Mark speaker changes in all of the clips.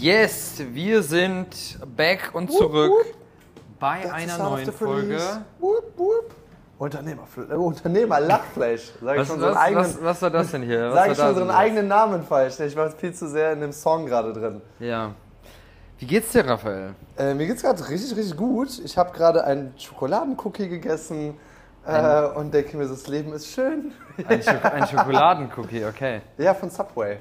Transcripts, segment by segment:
Speaker 1: Yes, wir sind back und zurück bei
Speaker 2: That's
Speaker 1: einer neuen Folge.
Speaker 2: police. Whoop, whoop. Unternehmer, äh, Unternehmer Lachfleisch. Sag ich
Speaker 1: Was,
Speaker 2: schon
Speaker 1: was,
Speaker 2: unseren eigenen,
Speaker 1: was, was war das denn hier? Was
Speaker 2: sag ich schon
Speaker 1: denn?
Speaker 2: eigenen Namen falsch. Ich war viel zu sehr in dem Song gerade drin.
Speaker 1: Ja. Wie geht's dir, Raphael?
Speaker 2: Äh, mir geht's gerade richtig, richtig gut. Ich habe gerade einen Schokoladencookie gegessen äh, und denke mir, das Leben ist schön.
Speaker 1: Ein, Schok ein Schokoladencookie, okay.
Speaker 2: Ja, von Subway.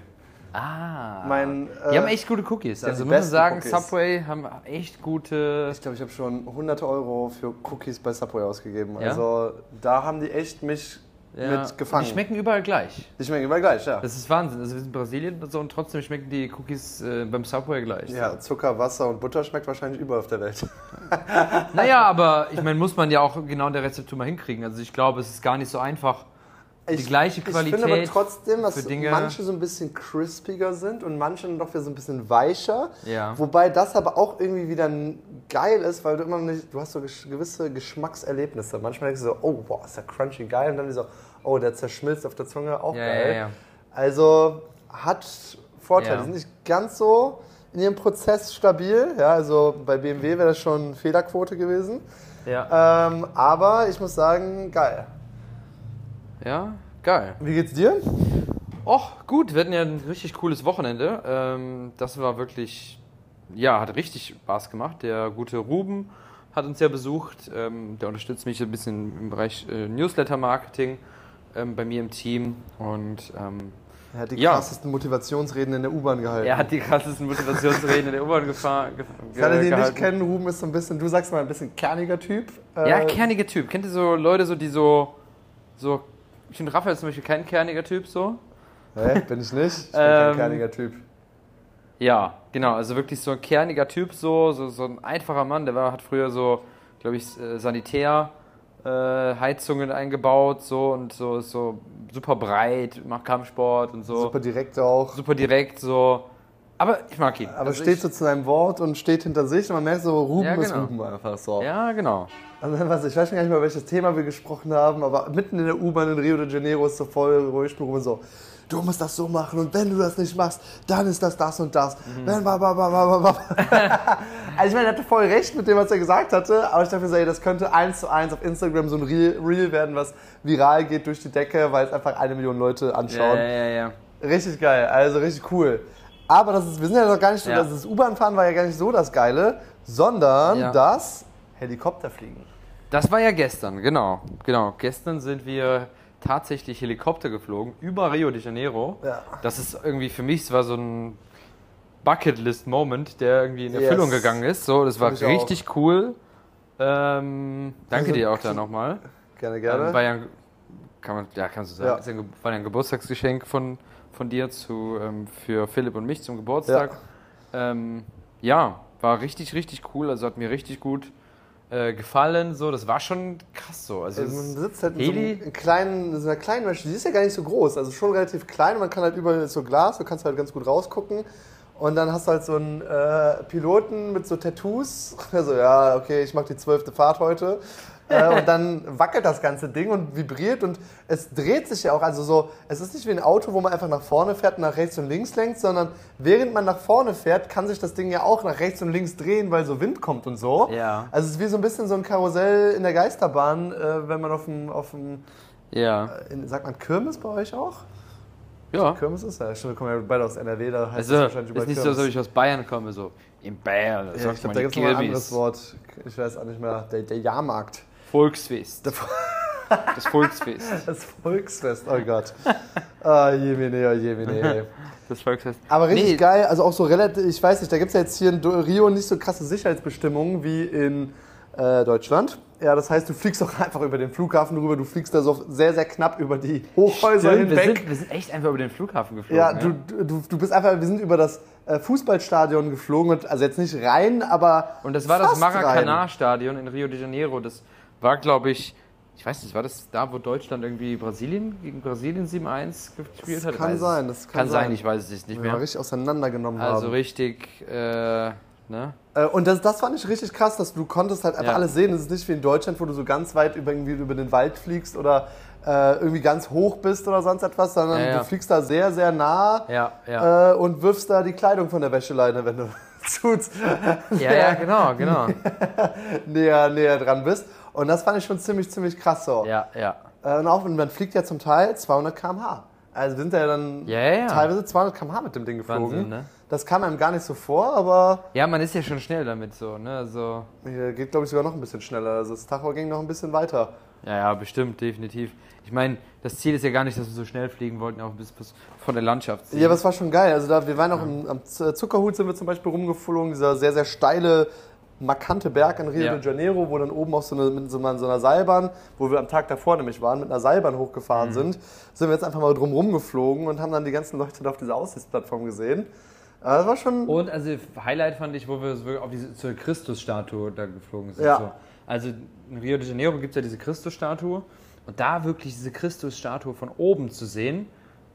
Speaker 1: Ah.
Speaker 2: Mein,
Speaker 1: die
Speaker 2: äh,
Speaker 1: haben echt gute Cookies. Also
Speaker 2: die
Speaker 1: muss man sagen,
Speaker 2: Cookies.
Speaker 1: Subway haben echt gute.
Speaker 2: Ich glaube, ich habe schon hunderte Euro für Cookies bei Subway ausgegeben.
Speaker 1: Ja?
Speaker 2: Also da haben die echt mich
Speaker 1: Ja,
Speaker 2: mit gefangen.
Speaker 1: Die schmecken überall gleich.
Speaker 2: Die schmecken immer gleich, ja.
Speaker 1: Das ist Wahnsinn. Also wir sind in Brasilien und so und trotzdem schmecken die Cookies äh, beim Subway gleich.
Speaker 2: Ja, Zucker, Wasser und Butter schmeckt wahrscheinlich überall auf der Welt.
Speaker 1: Naja, aber ich meine, muss man ja auch genau in der Rezeptur mal hinkriegen. Also ich glaube, es ist gar nicht so einfach. Die gleiche
Speaker 2: Ich finde aber
Speaker 1: Qualität
Speaker 2: trotzdem, dass
Speaker 1: Dinge-
Speaker 2: manche so ein bisschen crispiger sind und manche dann doch wieder so ein bisschen weicher.
Speaker 1: Ja.
Speaker 2: Wobei das aber auch irgendwie wieder geil ist, weil du immer nicht, du hast so gewisse Geschmackserlebnisse. Manchmal denkst du so, oh, boah, ist der crunchy geil. Und dann so, oh, der zerschmilzt auf der Zunge, auch
Speaker 1: Ja,
Speaker 2: geil.
Speaker 1: ja.
Speaker 2: Also hat Vorteile. Die sind nicht ganz so in ihrem Prozess stabil. Ja, also bei BMW wäre das schon Fehlerquote gewesen.
Speaker 1: Ja.
Speaker 2: Ähm, aber ich muss sagen, geil.
Speaker 1: Ja, geil.
Speaker 2: Wie geht's dir?
Speaker 1: Och, gut, wir hatten ja ein richtig cooles Wochenende. Ähm, das war wirklich, ja, hat richtig Spaß gemacht. Der gute Ruben hat uns ja besucht. Ähm, der unterstützt mich ein bisschen im Bereich äh, Newsletter-Marketing ähm, bei mir im Team. Und ähm,
Speaker 2: Er hat die
Speaker 1: Ja.
Speaker 2: krassesten Motivationsreden in der U-Bahn gehalten.
Speaker 1: er hat die krassesten Motivationsreden in der U-Bahn gefahren. Ge
Speaker 2: Für alle, die ihn nicht kennen, Ruben ist so ein bisschen, du sagst mal, ein bisschen kerniger Typ.
Speaker 1: Ja,
Speaker 2: Äh,
Speaker 1: kerniger Typ. Kennt ihr so Leute, so, die so, so, ich finde Raphael zum Beispiel kein kerniger Typ so.
Speaker 2: Hä, bin ich nicht? Ich bin
Speaker 1: Ähm,
Speaker 2: kein kerniger Typ.
Speaker 1: Ja, genau, also wirklich so ein kerniger Typ, so, so, so ein einfacher Mann, der war, hat früher so, glaube ich, äh, Sanitär, äh, Heizungen eingebaut, so und so so super breit, macht Kampfsport und so,
Speaker 2: Super
Speaker 1: super,
Speaker 2: direkt auch.
Speaker 1: direkt, so. Aber ich mag ihn.
Speaker 2: Aber
Speaker 1: Also
Speaker 2: steht so zu seinem Wort und steht hinter sich und man merkt so, Ruben
Speaker 1: Ja,
Speaker 2: ist
Speaker 1: genau.
Speaker 2: Ruben einfach so.
Speaker 1: Ja, genau.
Speaker 2: Dann, was, ich weiß gar nicht mehr, welches Thema wir gesprochen haben, aber mitten in der U-Bahn in Rio de Janeiro ist so voll ruhig und Ruben so, du musst das so machen und wenn du das nicht machst, dann ist das das und das.
Speaker 1: Mhm.
Speaker 2: Wenn, ba, ba, ba, ba, ba, ba. also ich meine, er hatte voll recht mit dem, was er gesagt hatte, aber ich dachte mir so, ey, das könnte eins zu eins auf Instagram so ein Reel, Reel werden, was viral geht durch die Decke, weil es einfach eine Million Leute
Speaker 1: Ja,
Speaker 2: anschauen.
Speaker 1: ja, ja, ja.
Speaker 2: Richtig geil, also richtig cool. Aber das ist, wir sind ja noch gar nicht so,
Speaker 1: Ja.
Speaker 2: das U-Bahn-Fahren war ja gar nicht so das Geile, sondern
Speaker 1: Ja.
Speaker 2: das Helikopterfliegen.
Speaker 1: Das war ja gestern, genau. Genau. Gestern sind wir tatsächlich Helikopter geflogen über Rio de Janeiro.
Speaker 2: Ja.
Speaker 1: Das ist irgendwie für mich, es war so ein Bucketlist-Moment, der irgendwie in
Speaker 2: Yes.
Speaker 1: Erfüllung gegangen ist. So, das war
Speaker 2: ich auch.
Speaker 1: richtig cool. Ähm, danke
Speaker 2: Also,
Speaker 1: dir auch da nochmal.
Speaker 2: Gerne,
Speaker 1: Ähm,
Speaker 2: gerne.
Speaker 1: war ja, kann man, ja, kannst du sagen,
Speaker 2: Ja.
Speaker 1: war ja ein Geburtstagsgeschenk von, von dir zu, ähm, für Philipp und mich zum Geburtstag. Ja. Ähm, ja, war richtig, richtig cool. Also hat mir richtig gut äh, gefallen. So, das war schon krass so. Also,
Speaker 2: Also man sitzt halt in
Speaker 1: Heli-
Speaker 2: so, einem kleinen, in so einer kleinen Maschine, die ist ja gar nicht so groß, also schon relativ klein, man kann halt überall so Glas, du kannst halt ganz gut rausgucken und dann hast du halt so einen äh, Piloten mit so Tattoos, also ja, okay, ich mache die zwölfte Fahrt heute äh, und dann wackelt das ganze Ding und vibriert und es dreht sich ja auch, also so, es ist nicht wie ein Auto, wo man einfach nach vorne fährt und nach rechts und links lenkt, sondern während man nach vorne fährt, kann sich das Ding ja auch nach rechts und links drehen, weil so Wind kommt und so.
Speaker 1: Ja.
Speaker 2: Also es ist wie so ein bisschen so ein Karussell in der Geisterbahn, äh, wenn man auf dem, auf dem
Speaker 1: ja.
Speaker 2: in, sagt man Kirmes bei euch auch?
Speaker 1: ja.
Speaker 2: Kirmes ist ja, stimmt, wir kommen ja beide aus NRW, da heißt
Speaker 1: Also,
Speaker 2: es wahrscheinlich
Speaker 1: ist
Speaker 2: überall
Speaker 1: nicht so,
Speaker 2: Kirmes.
Speaker 1: als ob ich aus Bayern komme, so in Bayern.
Speaker 2: ja, ich glaube, da gibt es noch ein anderes Wort. Ich weiß auch nicht mehr. Der, der Jahrmarkt.
Speaker 1: Volksfest. Das Volksfest.
Speaker 2: Das Volksfest, oh Gott. Ah, jemine, oh jemine.
Speaker 1: Das Volksfest.
Speaker 2: Aber richtig
Speaker 1: Nee,
Speaker 2: geil, also auch so relativ, ich weiß nicht, da gibt es ja jetzt hier in Rio nicht so krasse Sicherheitsbestimmungen wie in äh, Deutschland. Ja, das heißt, du fliegst auch einfach über den Flughafen rüber, du fliegst da so sehr, sehr knapp über die Hochhäuser
Speaker 1: Stimmt, wir,
Speaker 2: hinweg.
Speaker 1: sind, wir sind echt einfach über den Flughafen geflogen.
Speaker 2: Ja, du, du, du bist einfach, wir sind über das äh, Fußballstadion geflogen, und, also jetzt nicht rein, aber.
Speaker 1: Und das war das. Maracanã-Stadion in Rio de Janeiro. Das war, glaube ich, ich weiß nicht, war das da, wo Deutschland irgendwie Brasilien gegen Brasilien 7-1 gespielt
Speaker 2: Das
Speaker 1: hat?
Speaker 2: kann sein, das kann
Speaker 1: kann sein,
Speaker 2: sein.
Speaker 1: ich weiß es nicht mehr.
Speaker 2: mal richtig auseinandergenommen
Speaker 1: Also
Speaker 2: haben.
Speaker 1: richtig, äh, ne?
Speaker 2: Äh, Und das, das fand ich richtig krass, dass du konntest halt einfach
Speaker 1: Ja.
Speaker 2: alles sehen. Es ist nicht wie in Deutschland, wo du so ganz weit über, irgendwie über den Wald fliegst oder äh, irgendwie ganz hoch bist oder sonst etwas, sondern
Speaker 1: Ja, ja.
Speaker 2: du fliegst da sehr, sehr nah
Speaker 1: Ja, ja.
Speaker 2: äh, und wirfst da die Kleidung von der Wäscheleine, wenn du zu
Speaker 1: ja, ja, genau, genau.
Speaker 2: näher, näher dran bist. Und das fand ich schon ziemlich, ziemlich krass so.
Speaker 1: Ja, ja.
Speaker 2: Äh, und auch, man fliegt ja zum Teil 200 km/h. Also wir sind ja dann
Speaker 1: Ja, ja, ja.
Speaker 2: teilweise 200 km/h mit dem Ding geflogen.
Speaker 1: Wahnsinn, ne?
Speaker 2: Das kam einem gar nicht so vor, aber
Speaker 1: Ja, man ist ja schon schnell damit so, ne? Also,
Speaker 2: hier geht, glaube ich, sogar noch ein bisschen schneller. Also das Tacho ging noch ein bisschen weiter.
Speaker 1: ja, ja, bestimmt, definitiv. Ich meine, das Ziel ist ja gar nicht, dass wir so schnell fliegen wollten, auch bis, bis von der Landschaft ziehen.
Speaker 2: Ja, aber es war schon geil. Also da, wir waren auch im, am Zuckerhut sind wir zum Beispiel rumgeflogen, dieser sehr, sehr steile, markante Berg in Rio
Speaker 1: Ja.
Speaker 2: de Janeiro, wo dann oben auch so eine, mit so einer, so einer Seilbahn, wo wir am Tag davor nämlich waren, mit einer Seilbahn
Speaker 1: Mhm.
Speaker 2: hochgefahren sind, sind wir jetzt einfach mal drum rumgeflogen und haben dann die ganzen Leute da auf dieser Aussichtsplattform gesehen. Aber das war schon...
Speaker 1: Und also Highlight fand ich, wo wir so auf diese zur Christusstatue da geflogen sind.
Speaker 2: Ja.
Speaker 1: So. Also in Rio de Janeiro gibt es ja diese Christusstatue und da wirklich diese Christusstatue von oben zu sehen,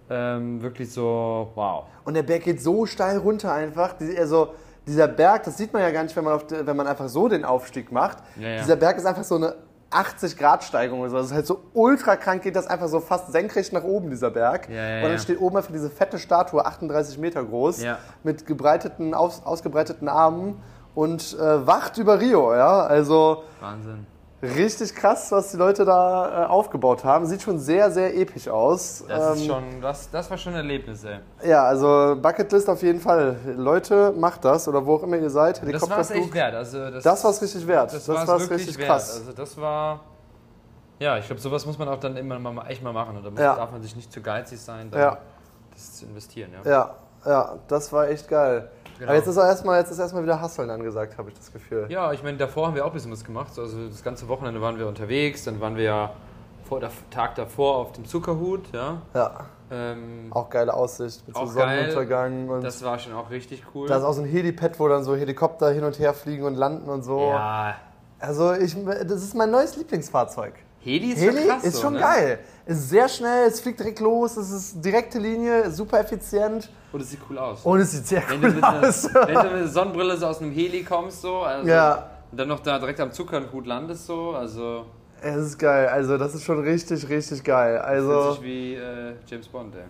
Speaker 1: ähm, wirklich so, wow.
Speaker 2: Und der Berg geht so steil runter einfach. Also dieser Berg, das sieht man ja gar nicht, wenn man, de, wenn man einfach so den Aufstieg macht.
Speaker 1: Ja, ja.
Speaker 2: Dieser Berg ist einfach so eine 80 Grad Steigung oder so. Das ist halt so ultra krank, geht das einfach so fast senkrecht nach oben, dieser Berg.
Speaker 1: Ja,
Speaker 2: und dann steht oben einfach diese fette Statue, 38 Meter groß, mit gebreiteten, aus, ausgebreiteten Armen und äh, wacht über Rio. Ja? Also
Speaker 1: Wahnsinn.
Speaker 2: Richtig krass, was die Leute da äh, aufgebaut haben. Sieht schon sehr, sehr episch aus.
Speaker 1: Das ist
Speaker 2: Ähm,
Speaker 1: schon, das, das war schon ein Erlebnis, ey.
Speaker 2: ja, also Bucketlist auf jeden Fall. Leute, macht das oder wo auch immer ihr seid.
Speaker 1: Das war es echt wert. Also das,
Speaker 2: Das war es richtig wert. Das,
Speaker 1: war's
Speaker 2: war es richtig
Speaker 1: wert.
Speaker 2: krass.
Speaker 1: Also das war. Ja, ich glaube, sowas muss man auch dann immer mal, echt mal machen. Und da
Speaker 2: Ja.
Speaker 1: darf man sich nicht zu geizig sein,
Speaker 2: Ja.
Speaker 1: das zu investieren. Ja.
Speaker 2: Ja, ja, das war echt geil.
Speaker 1: Genau.
Speaker 2: Aber jetzt ist auch erstmal, jetzt ist erstmal wieder Hasseln angesagt, habe ich das Gefühl.
Speaker 1: Ja, ich meine, davor haben wir auch ein bisschen was gemacht. Also das ganze Wochenende waren wir unterwegs, dann waren wir ja vor der Tag davor auf dem Zuckerhut, ja.
Speaker 2: Ja,
Speaker 1: Ähm,
Speaker 2: auch geile Aussicht mit so
Speaker 1: Auch geil.
Speaker 2: Sonnenuntergang und
Speaker 1: das war schon auch richtig cool.
Speaker 2: da ist auch so ein Helipad, wo dann so Helikopter hin und her fliegen und landen und so.
Speaker 1: ja,
Speaker 2: Also ich, das ist mein neues Lieblingsfahrzeug.
Speaker 1: Heli ist
Speaker 2: Heli
Speaker 1: schon krass.
Speaker 2: ist schon
Speaker 1: ne?
Speaker 2: geil. Ist sehr schnell, es fliegt direkt los, es ist direkte Linie, super effizient
Speaker 1: Und es sieht cool aus.
Speaker 2: und es sieht sehr
Speaker 1: wenn,
Speaker 2: cool aus.
Speaker 1: wenn du mit einer Sonnenbrille so aus einem Heli kommst, so, also,
Speaker 2: Ja.
Speaker 1: und dann noch da direkt am Zuckerhut landest, so, also
Speaker 2: Es ist geil, also das ist schon richtig, richtig geil. Also
Speaker 1: sich wie äh, James Bond, ey.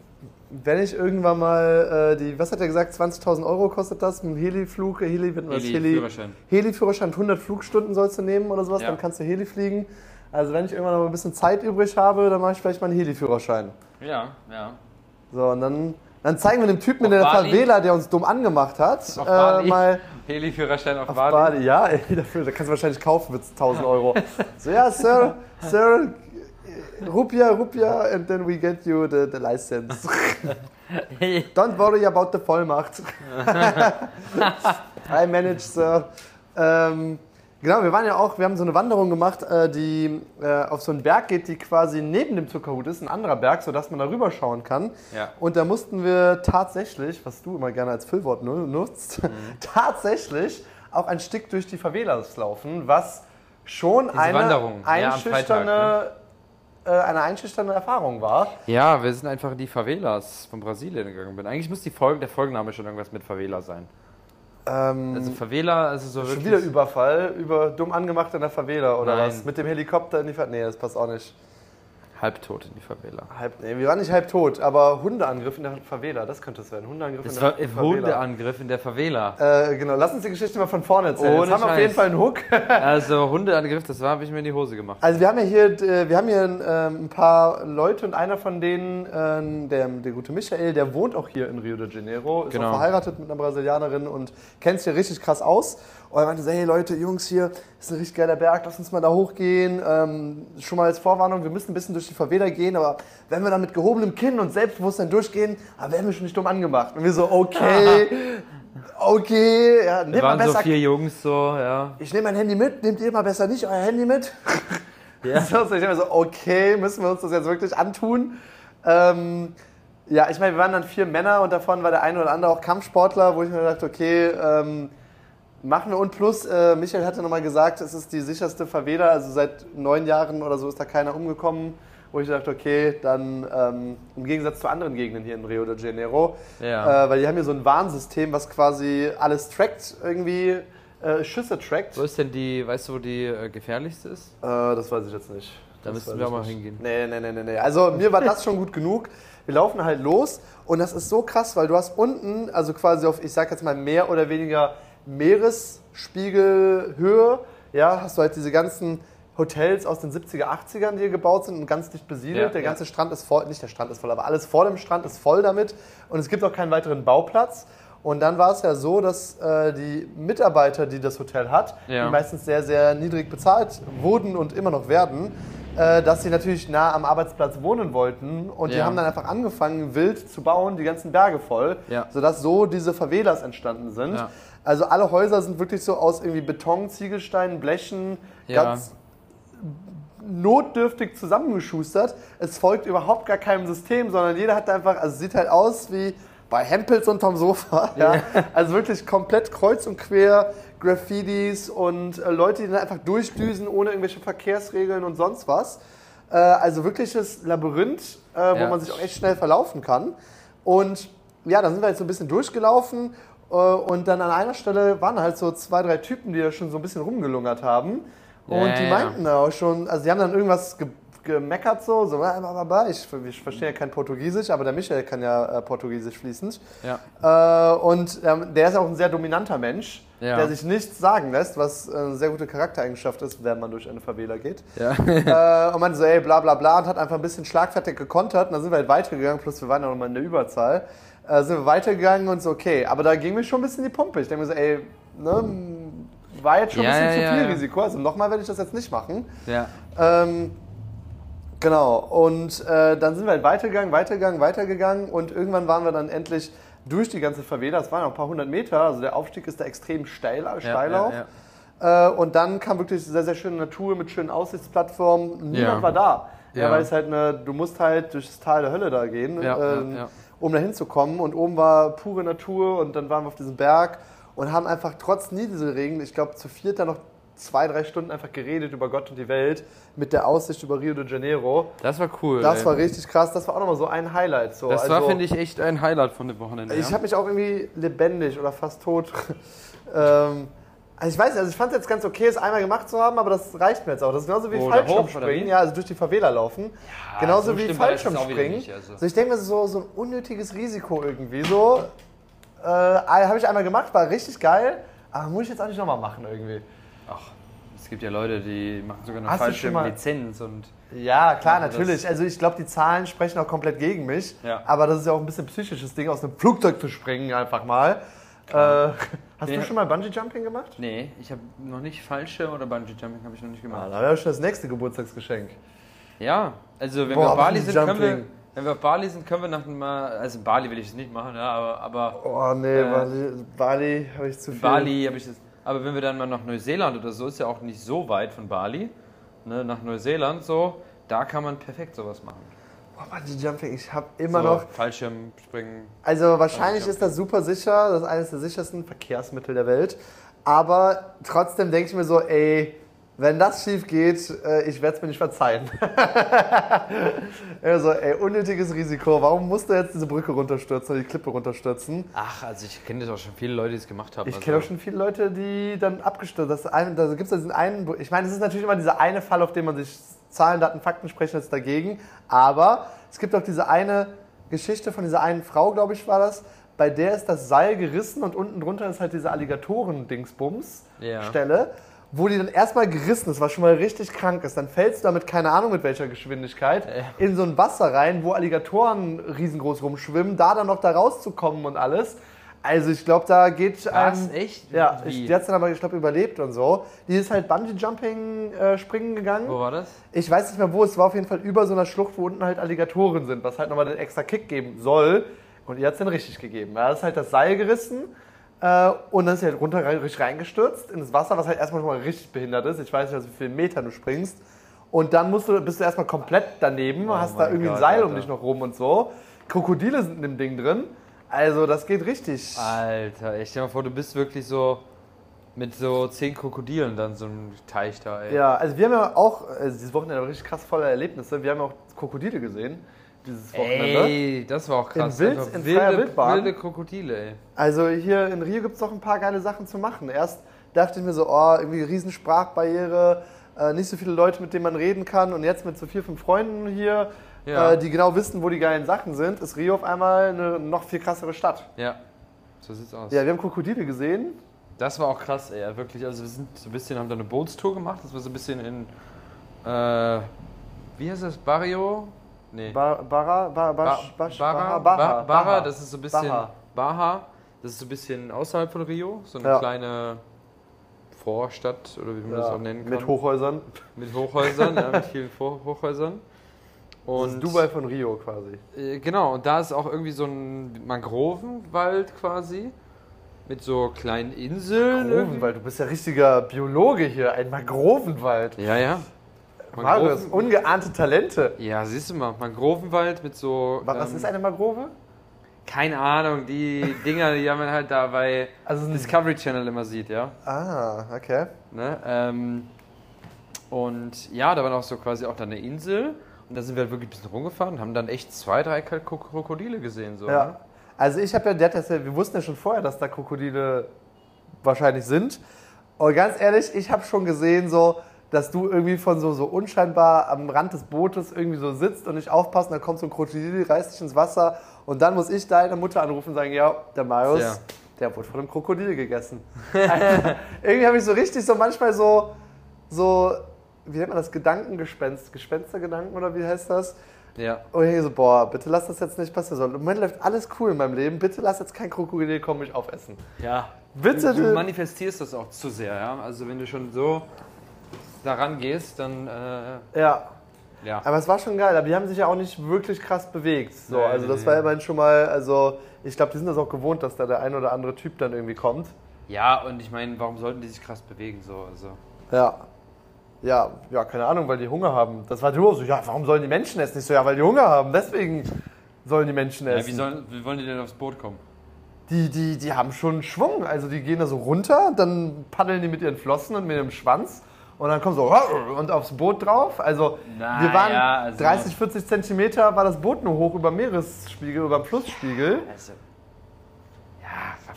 Speaker 2: wenn ich irgendwann mal äh, die, was hat er gesagt, 20.000 Euro kostet das, ein Heliflug, Heli, wenn was Heli,
Speaker 1: Heli-Führerschein.
Speaker 2: Heli-Führerschein, 100 Flugstunden sollst du nehmen oder sowas,
Speaker 1: Ja.
Speaker 2: dann kannst du Heli fliegen. Also wenn ich irgendwann noch ein bisschen Zeit übrig habe, dann mache ich vielleicht mal einen Heli-Führerschein.
Speaker 1: Ja, ja.
Speaker 2: So, und dann, dann zeigen wir dem Typen in der
Speaker 1: Bali?
Speaker 2: Favela, der uns dumm angemacht hat,
Speaker 1: Auf
Speaker 2: äh, mal
Speaker 1: Heli-Führerschein auf,
Speaker 2: auf
Speaker 1: Bali.
Speaker 2: Bali. Ja, ey, dafür, da kannst du wahrscheinlich kaufen für 1000 Euro. so, ja, Sir, Sir, Rupia, Rupia, and then we get you the, the license. Don't worry about the Vollmacht. I manage, Sir. Ähm, genau, wir waren ja auch, wir haben so eine Wanderung gemacht, äh, die äh, auf so einen Berg geht, die quasi neben dem Zuckerhut ist, ein anderer Berg, sodass man da rüber schauen kann.
Speaker 1: Ja.
Speaker 2: Und da mussten wir tatsächlich, was du immer gerne als Füllwort nu- nutzt,
Speaker 1: Mhm.
Speaker 2: tatsächlich auch ein Stück durch die Favelas laufen, was schon
Speaker 1: Diese
Speaker 2: eine
Speaker 1: Wanderung, ja, am
Speaker 2: einschüchternde, äh, eine einschüchternde Erfahrung war.
Speaker 1: Ja, wir sind einfach in die Favelas von Brasilien gegangen. Bin. Eigentlich muss die Folge, der Folgenname schon irgendwas mit Favela sein.
Speaker 2: Ähm,
Speaker 1: Also Favela, also so
Speaker 2: Schon
Speaker 1: wirklich.
Speaker 2: wieder Überfall, über dumm angemacht in der Favela oder
Speaker 1: Nein.
Speaker 2: was? Mit dem Helikopter in die Favela? Nee, das passt auch nicht.
Speaker 1: Halbtot in die Favela.
Speaker 2: Halb, nee, wir waren nicht halb tot, aber Hundeangriff in der Favela, das könnte es werden. Hundeangriff in der
Speaker 1: ein
Speaker 2: Favela.
Speaker 1: Hundeangriff in der Favela.
Speaker 2: Äh, genau, lass uns die Geschichte mal von vorne erzählen.
Speaker 1: Ohne
Speaker 2: Jetzt haben wir auf jeden Fall einen Hook.
Speaker 1: Also Hundeangriff, das war, habe ich mir in die Hose gemacht.
Speaker 2: Also wir haben ja hier, äh, wir haben hier ähm, ein paar Leute und einer von denen, ähm, der, der gute Michael, der wohnt auch hier in Rio de Janeiro, ist
Speaker 1: Genau.
Speaker 2: auch verheiratet mit einer Brasilianerin und kennt sich hier richtig krass aus. Und er meinte so, hey Leute, Jungs hier, ist ein richtig geiler Berg, lass uns mal da hochgehen. Ähm, schon mal als Vorwarnung, wir müssen ein bisschen durch die Favela gehen, aber wenn wir da mit gehobenem Kinn und Selbstbewusstsein durchgehen, dann werden wir schon nicht dumm angemacht. Und wir so, okay, okay, ja,
Speaker 1: Wir
Speaker 2: nehmt mal
Speaker 1: waren so
Speaker 2: besser
Speaker 1: vier Jungs so, ja.
Speaker 2: ich nehme mein Handy mit, nehmt ihr mal besser nicht euer Handy mit?
Speaker 1: Ja.
Speaker 2: So, ich immer so, okay, müssen wir uns das jetzt wirklich antun? Ähm, ja, ich meine, wir waren dann vier Männer und davon war der eine oder andere auch Kampfsportler, wo ich mir dachte, okay, ähm, machen wir. Und plus, äh, Michael hatte nochmal gesagt, es ist die sicherste Favela, also seit neun Jahren oder so ist da keiner umgekommen. Wo ich dachte, okay, dann ähm, im Gegensatz zu anderen Gegenden hier in Rio de Janeiro,
Speaker 1: Ja.
Speaker 2: äh, weil die haben hier so ein Warnsystem, was quasi alles trackt, irgendwie äh, Schüsse trackt.
Speaker 1: Wo ist denn die, weißt du, wo die äh, gefährlichste ist?
Speaker 2: Äh, das weiß ich jetzt nicht.
Speaker 1: Da
Speaker 2: Das
Speaker 1: müssen wir mal
Speaker 2: nicht.
Speaker 1: hingehen.
Speaker 2: Nee, nee, nee, nee, nee. Also mir war das schon gut genug. Wir laufen halt los und das ist so krass, weil du hast unten, also quasi auf, ich sag jetzt mal mehr oder weniger Meeresspiegelhöhe, ja, hast du halt diese ganzen Hotels aus den 70er, 80ern, die hier gebaut sind und ganz dicht besiedelt.
Speaker 1: Ja,
Speaker 2: der
Speaker 1: ja.
Speaker 2: ganze Strand ist voll, nicht der Strand ist voll, aber alles vor dem Strand ist voll damit und es gibt auch keinen weiteren Bauplatz. Und dann war es ja so, dass äh, die Mitarbeiter, die das Hotel hat,
Speaker 1: Ja.
Speaker 2: die meistens sehr, sehr niedrig bezahlt wurden und immer noch werden, äh, dass sie natürlich nah am Arbeitsplatz wohnen wollten. Und die haben dann einfach angefangen, wild zu bauen, die ganzen Berge voll, sodass so diese Favelas entstanden sind. Also alle Häuser sind wirklich so aus irgendwie Beton, Ziegelsteinen, Blechen,
Speaker 1: Ja.
Speaker 2: ganz notdürftig zusammengeschustert. Es folgt überhaupt gar keinem System, sondern jeder hat einfach, also es sieht halt aus wie bei Hempels unterm Sofa. Ja? Also wirklich komplett kreuz und quer, Graffitis und äh, Leute, die dann einfach durchdüsen ohne irgendwelche Verkehrsregeln und sonst was. Äh, also wirkliches Labyrinth, äh, wo
Speaker 1: Ja.
Speaker 2: man sich auch echt schnell verlaufen kann. Und ja, dann sind wir jetzt so ein bisschen durchgelaufen und dann an einer Stelle waren halt so zwei, drei Typen, die da schon so ein bisschen rumgelungert haben. Und
Speaker 1: Ja,
Speaker 2: die
Speaker 1: ja.
Speaker 2: meinten da auch schon, also die haben dann irgendwas ge gemeckert so, so ich, ich verstehe ja kein Portugiesisch, aber der Michael kann ja äh, Portugiesisch fließend.
Speaker 1: Ja.
Speaker 2: Äh, und ähm, der ist auch ein sehr dominanter Mensch,
Speaker 1: Ja.
Speaker 2: der sich nichts sagen lässt, was äh, eine sehr gute Charaktereigenschaft ist, wenn man durch eine Favela geht.
Speaker 1: Ja.
Speaker 2: äh, und man so, ey, bla bla bla, und hat einfach ein bisschen schlagfertig gekontert. Und dann sind wir halt weitergegangen, plus wir waren ja noch mal in der Überzahl. Äh, sind wir weitergegangen und so, okay. Aber da ging mir schon ein bisschen die Pumpe. Ich denke mir so, ey, ne, war jetzt schon
Speaker 1: Ja,
Speaker 2: ein bisschen
Speaker 1: ja,
Speaker 2: zu viel
Speaker 1: ja.
Speaker 2: Risiko. Also nochmal werde ich das jetzt nicht machen.
Speaker 1: ja.
Speaker 2: Ähm, genau, und äh, dann sind wir halt weitergegangen, weitergegangen, weitergegangen und irgendwann waren wir dann endlich durch die ganze Favela. Es waren noch ein paar hundert Meter, also der Aufstieg ist da extrem steil, steil auch. Äh, und dann kam wirklich sehr, sehr schöne Natur mit schönen Aussichtsplattformen. Niemand war da. Ja. Weil es halt eine, du musst halt durch das Tal der Hölle da gehen, ähm. Um da hinzukommen. Und oben war pure Natur und dann waren wir auf diesem Berg und haben einfach trotz Nieselregen, ich glaube zu viert da noch zwei, drei Stunden einfach geredet über Gott und die Welt mit der Aussicht über Rio de Janeiro.
Speaker 1: Das war cool.
Speaker 2: Das
Speaker 1: ey.
Speaker 2: war richtig krass. Das war auch nochmal so ein Highlight. So.
Speaker 1: Das war,
Speaker 2: Also,
Speaker 1: finde ich, echt ein Highlight von dem Wochenende.
Speaker 2: Ich
Speaker 1: ja.
Speaker 2: habe mich auch irgendwie lebendig oder fast tot. ähm, also ich weiß nicht, also ich fand es jetzt ganz okay, es einmal gemacht zu haben, aber das reicht mir jetzt auch. Das ist genauso wie Fallschirmschspringen,
Speaker 1: wie?
Speaker 2: ja, also durch die Favela laufen. genauso
Speaker 1: so
Speaker 2: wie Fallschirmspringen.
Speaker 1: nicht, also.
Speaker 2: Also ich denke das ist so, so ein unnötiges Risiko irgendwie. So äh, habe ich einmal gemacht, war richtig geil, aber muss ich jetzt auch nicht nochmal machen irgendwie.
Speaker 1: Ach, es gibt ja Leute, die machen sogar eine
Speaker 2: Hast du
Speaker 1: falsche
Speaker 2: schon mal-
Speaker 1: Lizenz und.
Speaker 2: Ja, klar, natürlich. Also ich glaube, die Zahlen sprechen auch komplett gegen mich.
Speaker 1: Ja.
Speaker 2: Aber das ist ja auch ein bisschen psychisches Ding, aus einem Flugzeug zu springen einfach mal. Äh, hast
Speaker 1: Nee.
Speaker 2: du schon mal Bungee-Jumping gemacht?
Speaker 1: Nee, ich habe noch nicht Fallschirm oder Bungee Jumping habe ich noch nicht
Speaker 2: Ah,
Speaker 1: gemacht.
Speaker 2: da wäre schon das nächste Geburtstagsgeschenk.
Speaker 1: Ja, also wenn
Speaker 2: Boah,
Speaker 1: wir auf Bali sind, können wir,
Speaker 2: Bungee-Jumping.
Speaker 1: wenn wir auf Bali sind, können wir nach mal, also in Bali will ich es nicht machen, ja, aber, aber
Speaker 2: Oh nee,
Speaker 1: Äh,
Speaker 2: Bali, Bali habe ich zu viel.
Speaker 1: Bali habe ich das. Aber wenn wir dann mal nach Neuseeland oder so, ist ja auch nicht so weit von Bali, ne, nach Neuseeland so, da kann man perfekt sowas machen.
Speaker 2: Boah, Bungee-Jumping, ich habe immer
Speaker 1: so,
Speaker 2: noch...
Speaker 1: Fallschirmspringen.
Speaker 2: Also wahrscheinlich ist das super sicher, das ist eines der sichersten Verkehrsmittel der Welt. Aber trotzdem denke ich mir so, ey, wenn das schief geht, äh, ich werde es mir nicht verzeihen. also, ey, unnötiges Risiko. Warum musst du jetzt diese Brücke runterstürzen oder die Klippe runterstürzen?
Speaker 1: Ach, also ich kenne das auch schon viele Leute, die es gemacht haben.
Speaker 2: Ich
Speaker 1: also,
Speaker 2: kenne auch schon viele Leute, die dann abgestürzt ein, Da gibt es diesen einen. Ich meine, es ist natürlich immer dieser eine Fall, auf den man sich Zahlen, Daten, Fakten sprechen jetzt dagegen. Aber es gibt auch diese eine Geschichte von dieser einen Frau, glaube ich, war das. Bei der ist das Seil gerissen und unten drunter ist halt diese Alligatoren-Dingsbums-Stelle.
Speaker 1: Ja.
Speaker 2: Wo die dann erstmal gerissen ist, was schon mal richtig krank ist. Dann fällst du damit, keine Ahnung mit welcher Geschwindigkeit,
Speaker 1: Ja.
Speaker 2: in so ein Wasser rein, wo Alligatoren riesengroß rumschwimmen, da dann noch da rauszukommen und alles. Also ich glaube, da geht
Speaker 1: Was?
Speaker 2: einem...
Speaker 1: Echt?
Speaker 2: Ja, ich, die hat es dann aber, ich glaube, überlebt und so. Die ist halt Bungee-Jumping äh, springen gegangen.
Speaker 1: Wo war das?
Speaker 2: Ich weiß nicht mehr wo, es war auf jeden Fall über so einer Schlucht, wo unten halt Alligatoren sind, was halt nochmal den extra Kick geben soll. Und ihr hat es dann richtig gegeben. Da ist halt das Seil gerissen äh, und dann ist sie halt runter richtig reingestürzt in das Wasser, was halt erstmal schon mal richtig behindert ist. Ich weiß nicht, wie vielen Metern du springst. Und dann musst du, bist du erstmal komplett daneben, hast da irgendwie ein
Speaker 1: Gott,
Speaker 2: Seil um
Speaker 1: Alter.
Speaker 2: dich noch rum und so. Krokodile sind in dem Ding drin. Also das geht richtig.
Speaker 1: Alter, ich stell dir mal vor, du bist wirklich so mit so zehn Krokodilen dann so einem Teich da, ey.
Speaker 2: Ja, also wir haben ja auch, also dieses Wochenende war richtig krass voller Erlebnisse. Wir haben ja auch Krokodile gesehen, dieses Wochenende.
Speaker 1: Ey, das war auch krass.
Speaker 2: In Wild- in freier
Speaker 1: wilde,
Speaker 2: Wildbahn.
Speaker 1: wilde Krokodile, ey.
Speaker 2: Also hier in Rio gibt es noch ein paar geile Sachen zu machen. Erst dachte ich mir so, oh, irgendwie riesen Sprachbarriere, äh, nicht so viele Leute, mit denen man reden kann. Und jetzt mit so vier, fünf Freunden hier,
Speaker 1: Ja.
Speaker 2: äh, die genau wissen, wo die geilen Sachen sind, ist Rio auf einmal eine noch viel krassere Stadt.
Speaker 1: Ja, so sieht's aus.
Speaker 2: Ja, wir haben Krokodile gesehen.
Speaker 1: Das war auch krass, ey, wirklich. Also wir sind so ein bisschen, haben da eine Bootstour gemacht. Das war so ein bisschen in, äh, wie heißt das, Barrio? Nee.
Speaker 2: Bar, Barra, Bar,
Speaker 1: Ba-
Speaker 2: Basch, Basch,
Speaker 1: Barra,
Speaker 2: Baha,
Speaker 1: Ba- Barra, das ist so ein bisschen.
Speaker 2: Baha.
Speaker 1: Das ist so ein bisschen außerhalb von Rio, so eine
Speaker 2: Ja.
Speaker 1: kleine Vorstadt oder wie man das
Speaker 2: Ja,
Speaker 1: auch nennen kann.
Speaker 2: mit Hochhäusern.
Speaker 1: Mit Hochhäusern, ja, mit vielen Vor Hochhäusern.
Speaker 2: Das
Speaker 1: Und
Speaker 2: ist Dubai von Rio quasi.
Speaker 1: Äh, Genau, und da ist auch irgendwie so ein Mangrovenwald quasi. Mit so kleinen Inseln.
Speaker 2: Mangrovenwald, du bist ja richtiger Biologe hier, ein Mangrovenwald.
Speaker 1: Ja, ja.
Speaker 2: Marius, ungeahnte Talente.
Speaker 1: Ja, siehst du mal, Mangrovenwald mit so.
Speaker 2: Was
Speaker 1: ähm,
Speaker 2: ist eine Mangrove?
Speaker 1: Keine Ahnung, die Dinger, die man halt da bei
Speaker 2: Also
Speaker 1: Discovery Channel immer sieht, ja.
Speaker 2: Ah, okay.
Speaker 1: Ne? Ähm, und ja, da war noch so quasi auch dann eine Insel. Da sind wir halt wirklich ein bisschen rumgefahren und haben dann echt zwei, drei Kro- Krokodile gesehen. So, ne?
Speaker 2: Ja. Also ich habe ja, der ja, wir wussten ja schon vorher, dass da Krokodile wahrscheinlich sind. Und ganz ehrlich, ich habe schon gesehen, so, dass du irgendwie von so, so unscheinbar am Rand des Bootes irgendwie so sitzt und nicht aufpasst, und dann kommt so ein Krokodil, reißt dich ins Wasser und dann muss ich deine Mutter anrufen und sagen, ja, der Marius,
Speaker 1: Ja.
Speaker 2: der wurde von einem Krokodil gegessen. Irgendwie habe ich so richtig so manchmal so, so, wie nennt man das, Gedankengespenst, Gespenstergedanken oder wie heißt das?
Speaker 1: ja.
Speaker 2: Und ich so, boah, bitte lass das jetzt nicht passieren. So, Im Moment läuft alles cool in meinem Leben. Bitte lass jetzt kein Krokodil kommen, mich aufessen.
Speaker 1: Ja.
Speaker 2: Bitte,
Speaker 1: Du, du manifestierst das auch zu sehr, ja. Also wenn du schon so daran gehst, dann äh,
Speaker 2: Ja.
Speaker 1: ja.
Speaker 2: Aber es war schon geil. Aber die haben sich ja auch nicht wirklich krass bewegt. So,
Speaker 1: Nee,
Speaker 2: also das
Speaker 1: nee.
Speaker 2: war immerhin schon mal, also ich glaube, die sind das auch gewohnt, dass da der ein oder andere Typ dann irgendwie kommt.
Speaker 1: Ja, und ich meine, warum sollten die sich krass bewegen so? Also
Speaker 2: Ja. Ja, ja, keine Ahnung, weil die Hunger haben. Das war du so, ja, warum sollen die Menschen essen? Ich so, ja, weil die Hunger haben. Deswegen sollen die Menschen
Speaker 1: ja,
Speaker 2: essen.
Speaker 1: wie, sollen, wie wollen die denn aufs Boot kommen?
Speaker 2: Die, die, die haben schon Schwung. Also die gehen da so runter, dann paddeln die mit ihren Flossen und mit ihrem Schwanz und dann kommen so und aufs Boot drauf. Also
Speaker 1: Na
Speaker 2: wir waren
Speaker 1: ja, also-
Speaker 2: 30, 40 Zentimeter war das Boot nur hoch über dem Meeresspiegel, über dem Flussspiegel.
Speaker 1: Also, ja,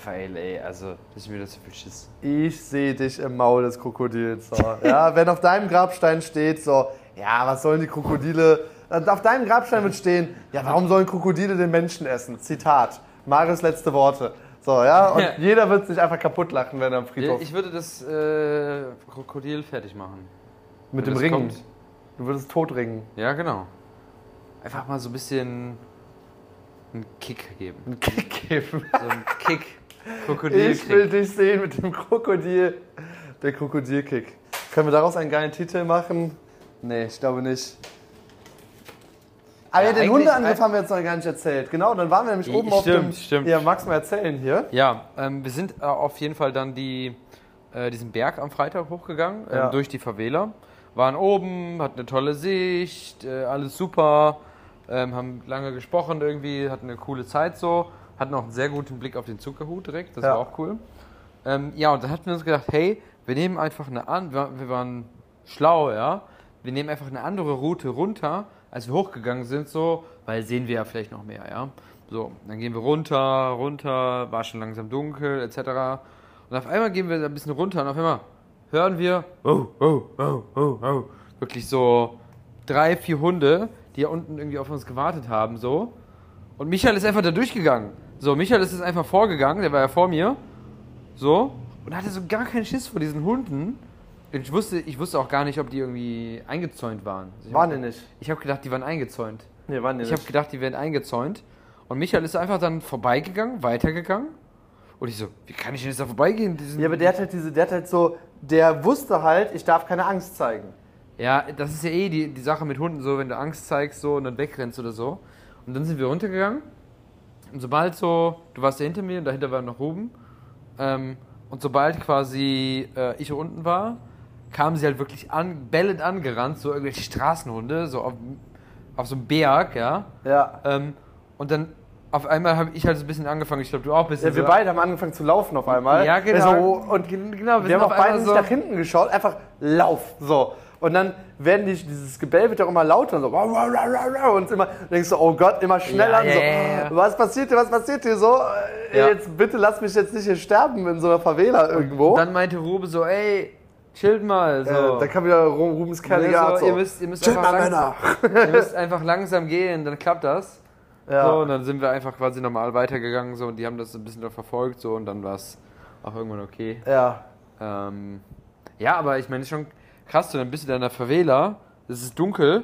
Speaker 1: Raphael, ey, also das ist mir das so viel Schiss.
Speaker 2: Ich sehe dich im Maul des Krokodils. So. Ja, wenn auf deinem Grabstein steht so, ja, was sollen die Krokodile? Und Auf deinem Grabstein wird stehen, ja, warum sollen Krokodile den Menschen essen? Zitat. Marius letzte Worte. So, ja, und
Speaker 1: Ja.
Speaker 2: jeder wird sich einfach kaputt lachen, wenn er am Friedhof
Speaker 1: Ich würde das äh, Krokodil fertig machen.
Speaker 2: mit
Speaker 1: wenn
Speaker 2: dem Ringen.
Speaker 1: kommt.
Speaker 2: Du würdest tot ringen.
Speaker 1: Ja, genau. Einfach mal so ein bisschen einen Kick geben.
Speaker 2: Einen Kick geben.
Speaker 1: So einen Kick.
Speaker 2: Ich
Speaker 1: Krokodilkick.
Speaker 2: will dich sehen mit dem Krokodil. Der Krokodilkick. Können wir daraus einen geilen Titel machen? Nee, ich glaube nicht. Aber
Speaker 1: Ja,
Speaker 2: ja, den Hundeangriff haben wir jetzt noch gar nicht erzählt. Genau, dann waren wir nämlich
Speaker 1: Ja,
Speaker 2: oben auf dem...
Speaker 1: stimmt, stimmt.
Speaker 2: Ja, magst du mal erzählen hier?
Speaker 1: Ja, ähm, wir sind äh, auf jeden Fall dann die, äh, diesen Berg am Freitag hochgegangen, ähm,
Speaker 2: Ja.
Speaker 1: durch die Favela. Waren oben, hatten eine tolle Sicht, äh, alles super, ähm, haben lange gesprochen irgendwie, hatten eine coole Zeit so, hatten auch einen sehr guten Blick auf den Zuckerhut direkt, das
Speaker 2: Ja.
Speaker 1: war auch cool. Ähm, ja, und dann hatten wir uns gedacht, hey, wir nehmen einfach eine an, wir, waren schlau, ja, wir nehmen einfach eine andere Route runter, als wir hochgegangen sind, so, weil sehen wir ja vielleicht noch mehr, ja. So, dann gehen wir runter, runter, war schon langsam dunkel, etc. Und auf einmal gehen wir ein bisschen runter und auf einmal hören wir, oh, oh, oh, oh, oh, wirklich so drei, vier Hunde, die ja unten irgendwie auf uns gewartet haben, so. Und Michael ist einfach da durchgegangen. So, Michael ist jetzt einfach vorgegangen, der war ja vor mir. So. Und hatte so gar keinen Schiss vor diesen Hunden. Ich wusste, ich wusste auch gar nicht, ob die irgendwie eingezäunt waren. Also ich
Speaker 2: Waren
Speaker 1: hab-
Speaker 2: die nicht?
Speaker 1: Ich habe gedacht, die waren eingezäunt.
Speaker 2: Nee, waren die
Speaker 1: Ich habe gedacht, die werden eingezäunt. Und Michael ist einfach dann vorbeigegangen, weitergegangen. Und ich so, wie kann ich denn jetzt da vorbeigehen?
Speaker 2: Ja, aber der hat halt diese, der hat halt so, der wusste halt, ich darf keine Angst zeigen.
Speaker 1: Ja, das ist ja eh die, die Sache mit Hunden so, wenn du Angst zeigst so und dann wegrennst oder so. Und dann sind wir runtergegangen. Und sobald so, du warst ja hinter mir und dahinter war noch Ruben. Ähm, und sobald quasi äh, ich unten war, kamen sie halt wirklich an, bellend angerannt, so irgendwelche Straßenhunde, so auf, auf so einem Berg, ja.
Speaker 2: Ja.
Speaker 1: Ähm, und dann auf einmal habe ich halt so ein bisschen angefangen, ich glaube du auch ein bisschen.
Speaker 2: Ja, wir
Speaker 1: so,
Speaker 2: beide haben angefangen zu laufen auf einmal.
Speaker 1: Ja, genau.
Speaker 2: So, und
Speaker 1: Gen- genau,
Speaker 2: wir haben
Speaker 1: sind
Speaker 2: auch beide
Speaker 1: einmal
Speaker 2: nicht
Speaker 1: so-
Speaker 2: nach hinten geschaut, einfach lauf. So. Und dann werden die, dieses Gebell wird auch immer lauter und so. Und immer denkst du, oh Gott, immer schneller.
Speaker 1: Ja,
Speaker 2: und so,
Speaker 1: ja, ja, ja.
Speaker 2: Was passiert hier, was passiert hier? So, äh,
Speaker 1: Ja.
Speaker 2: jetzt bitte lass mich jetzt nicht hier sterben in so einer Favela irgendwo.
Speaker 1: Dann meinte Rube so, ey, chillt mal. So.
Speaker 2: Äh, da kam wieder Ru- Rubens
Speaker 1: Ne,
Speaker 2: Art
Speaker 1: so,
Speaker 2: so.
Speaker 1: ihr müsst, ihr müsst
Speaker 2: Chillt
Speaker 1: einfach
Speaker 2: mal,
Speaker 1: langsam,
Speaker 2: Männer.
Speaker 1: ihr müsst einfach langsam gehen, dann klappt das.
Speaker 2: Ja.
Speaker 1: So, und dann sind wir einfach quasi normal weitergegangen so, und die haben das ein bisschen verfolgt so, und dann war es auch irgendwann okay.
Speaker 2: ja.
Speaker 1: Ähm, ja, aber ich meine, schon krass, so, dann bist du da in der Favela, es ist dunkel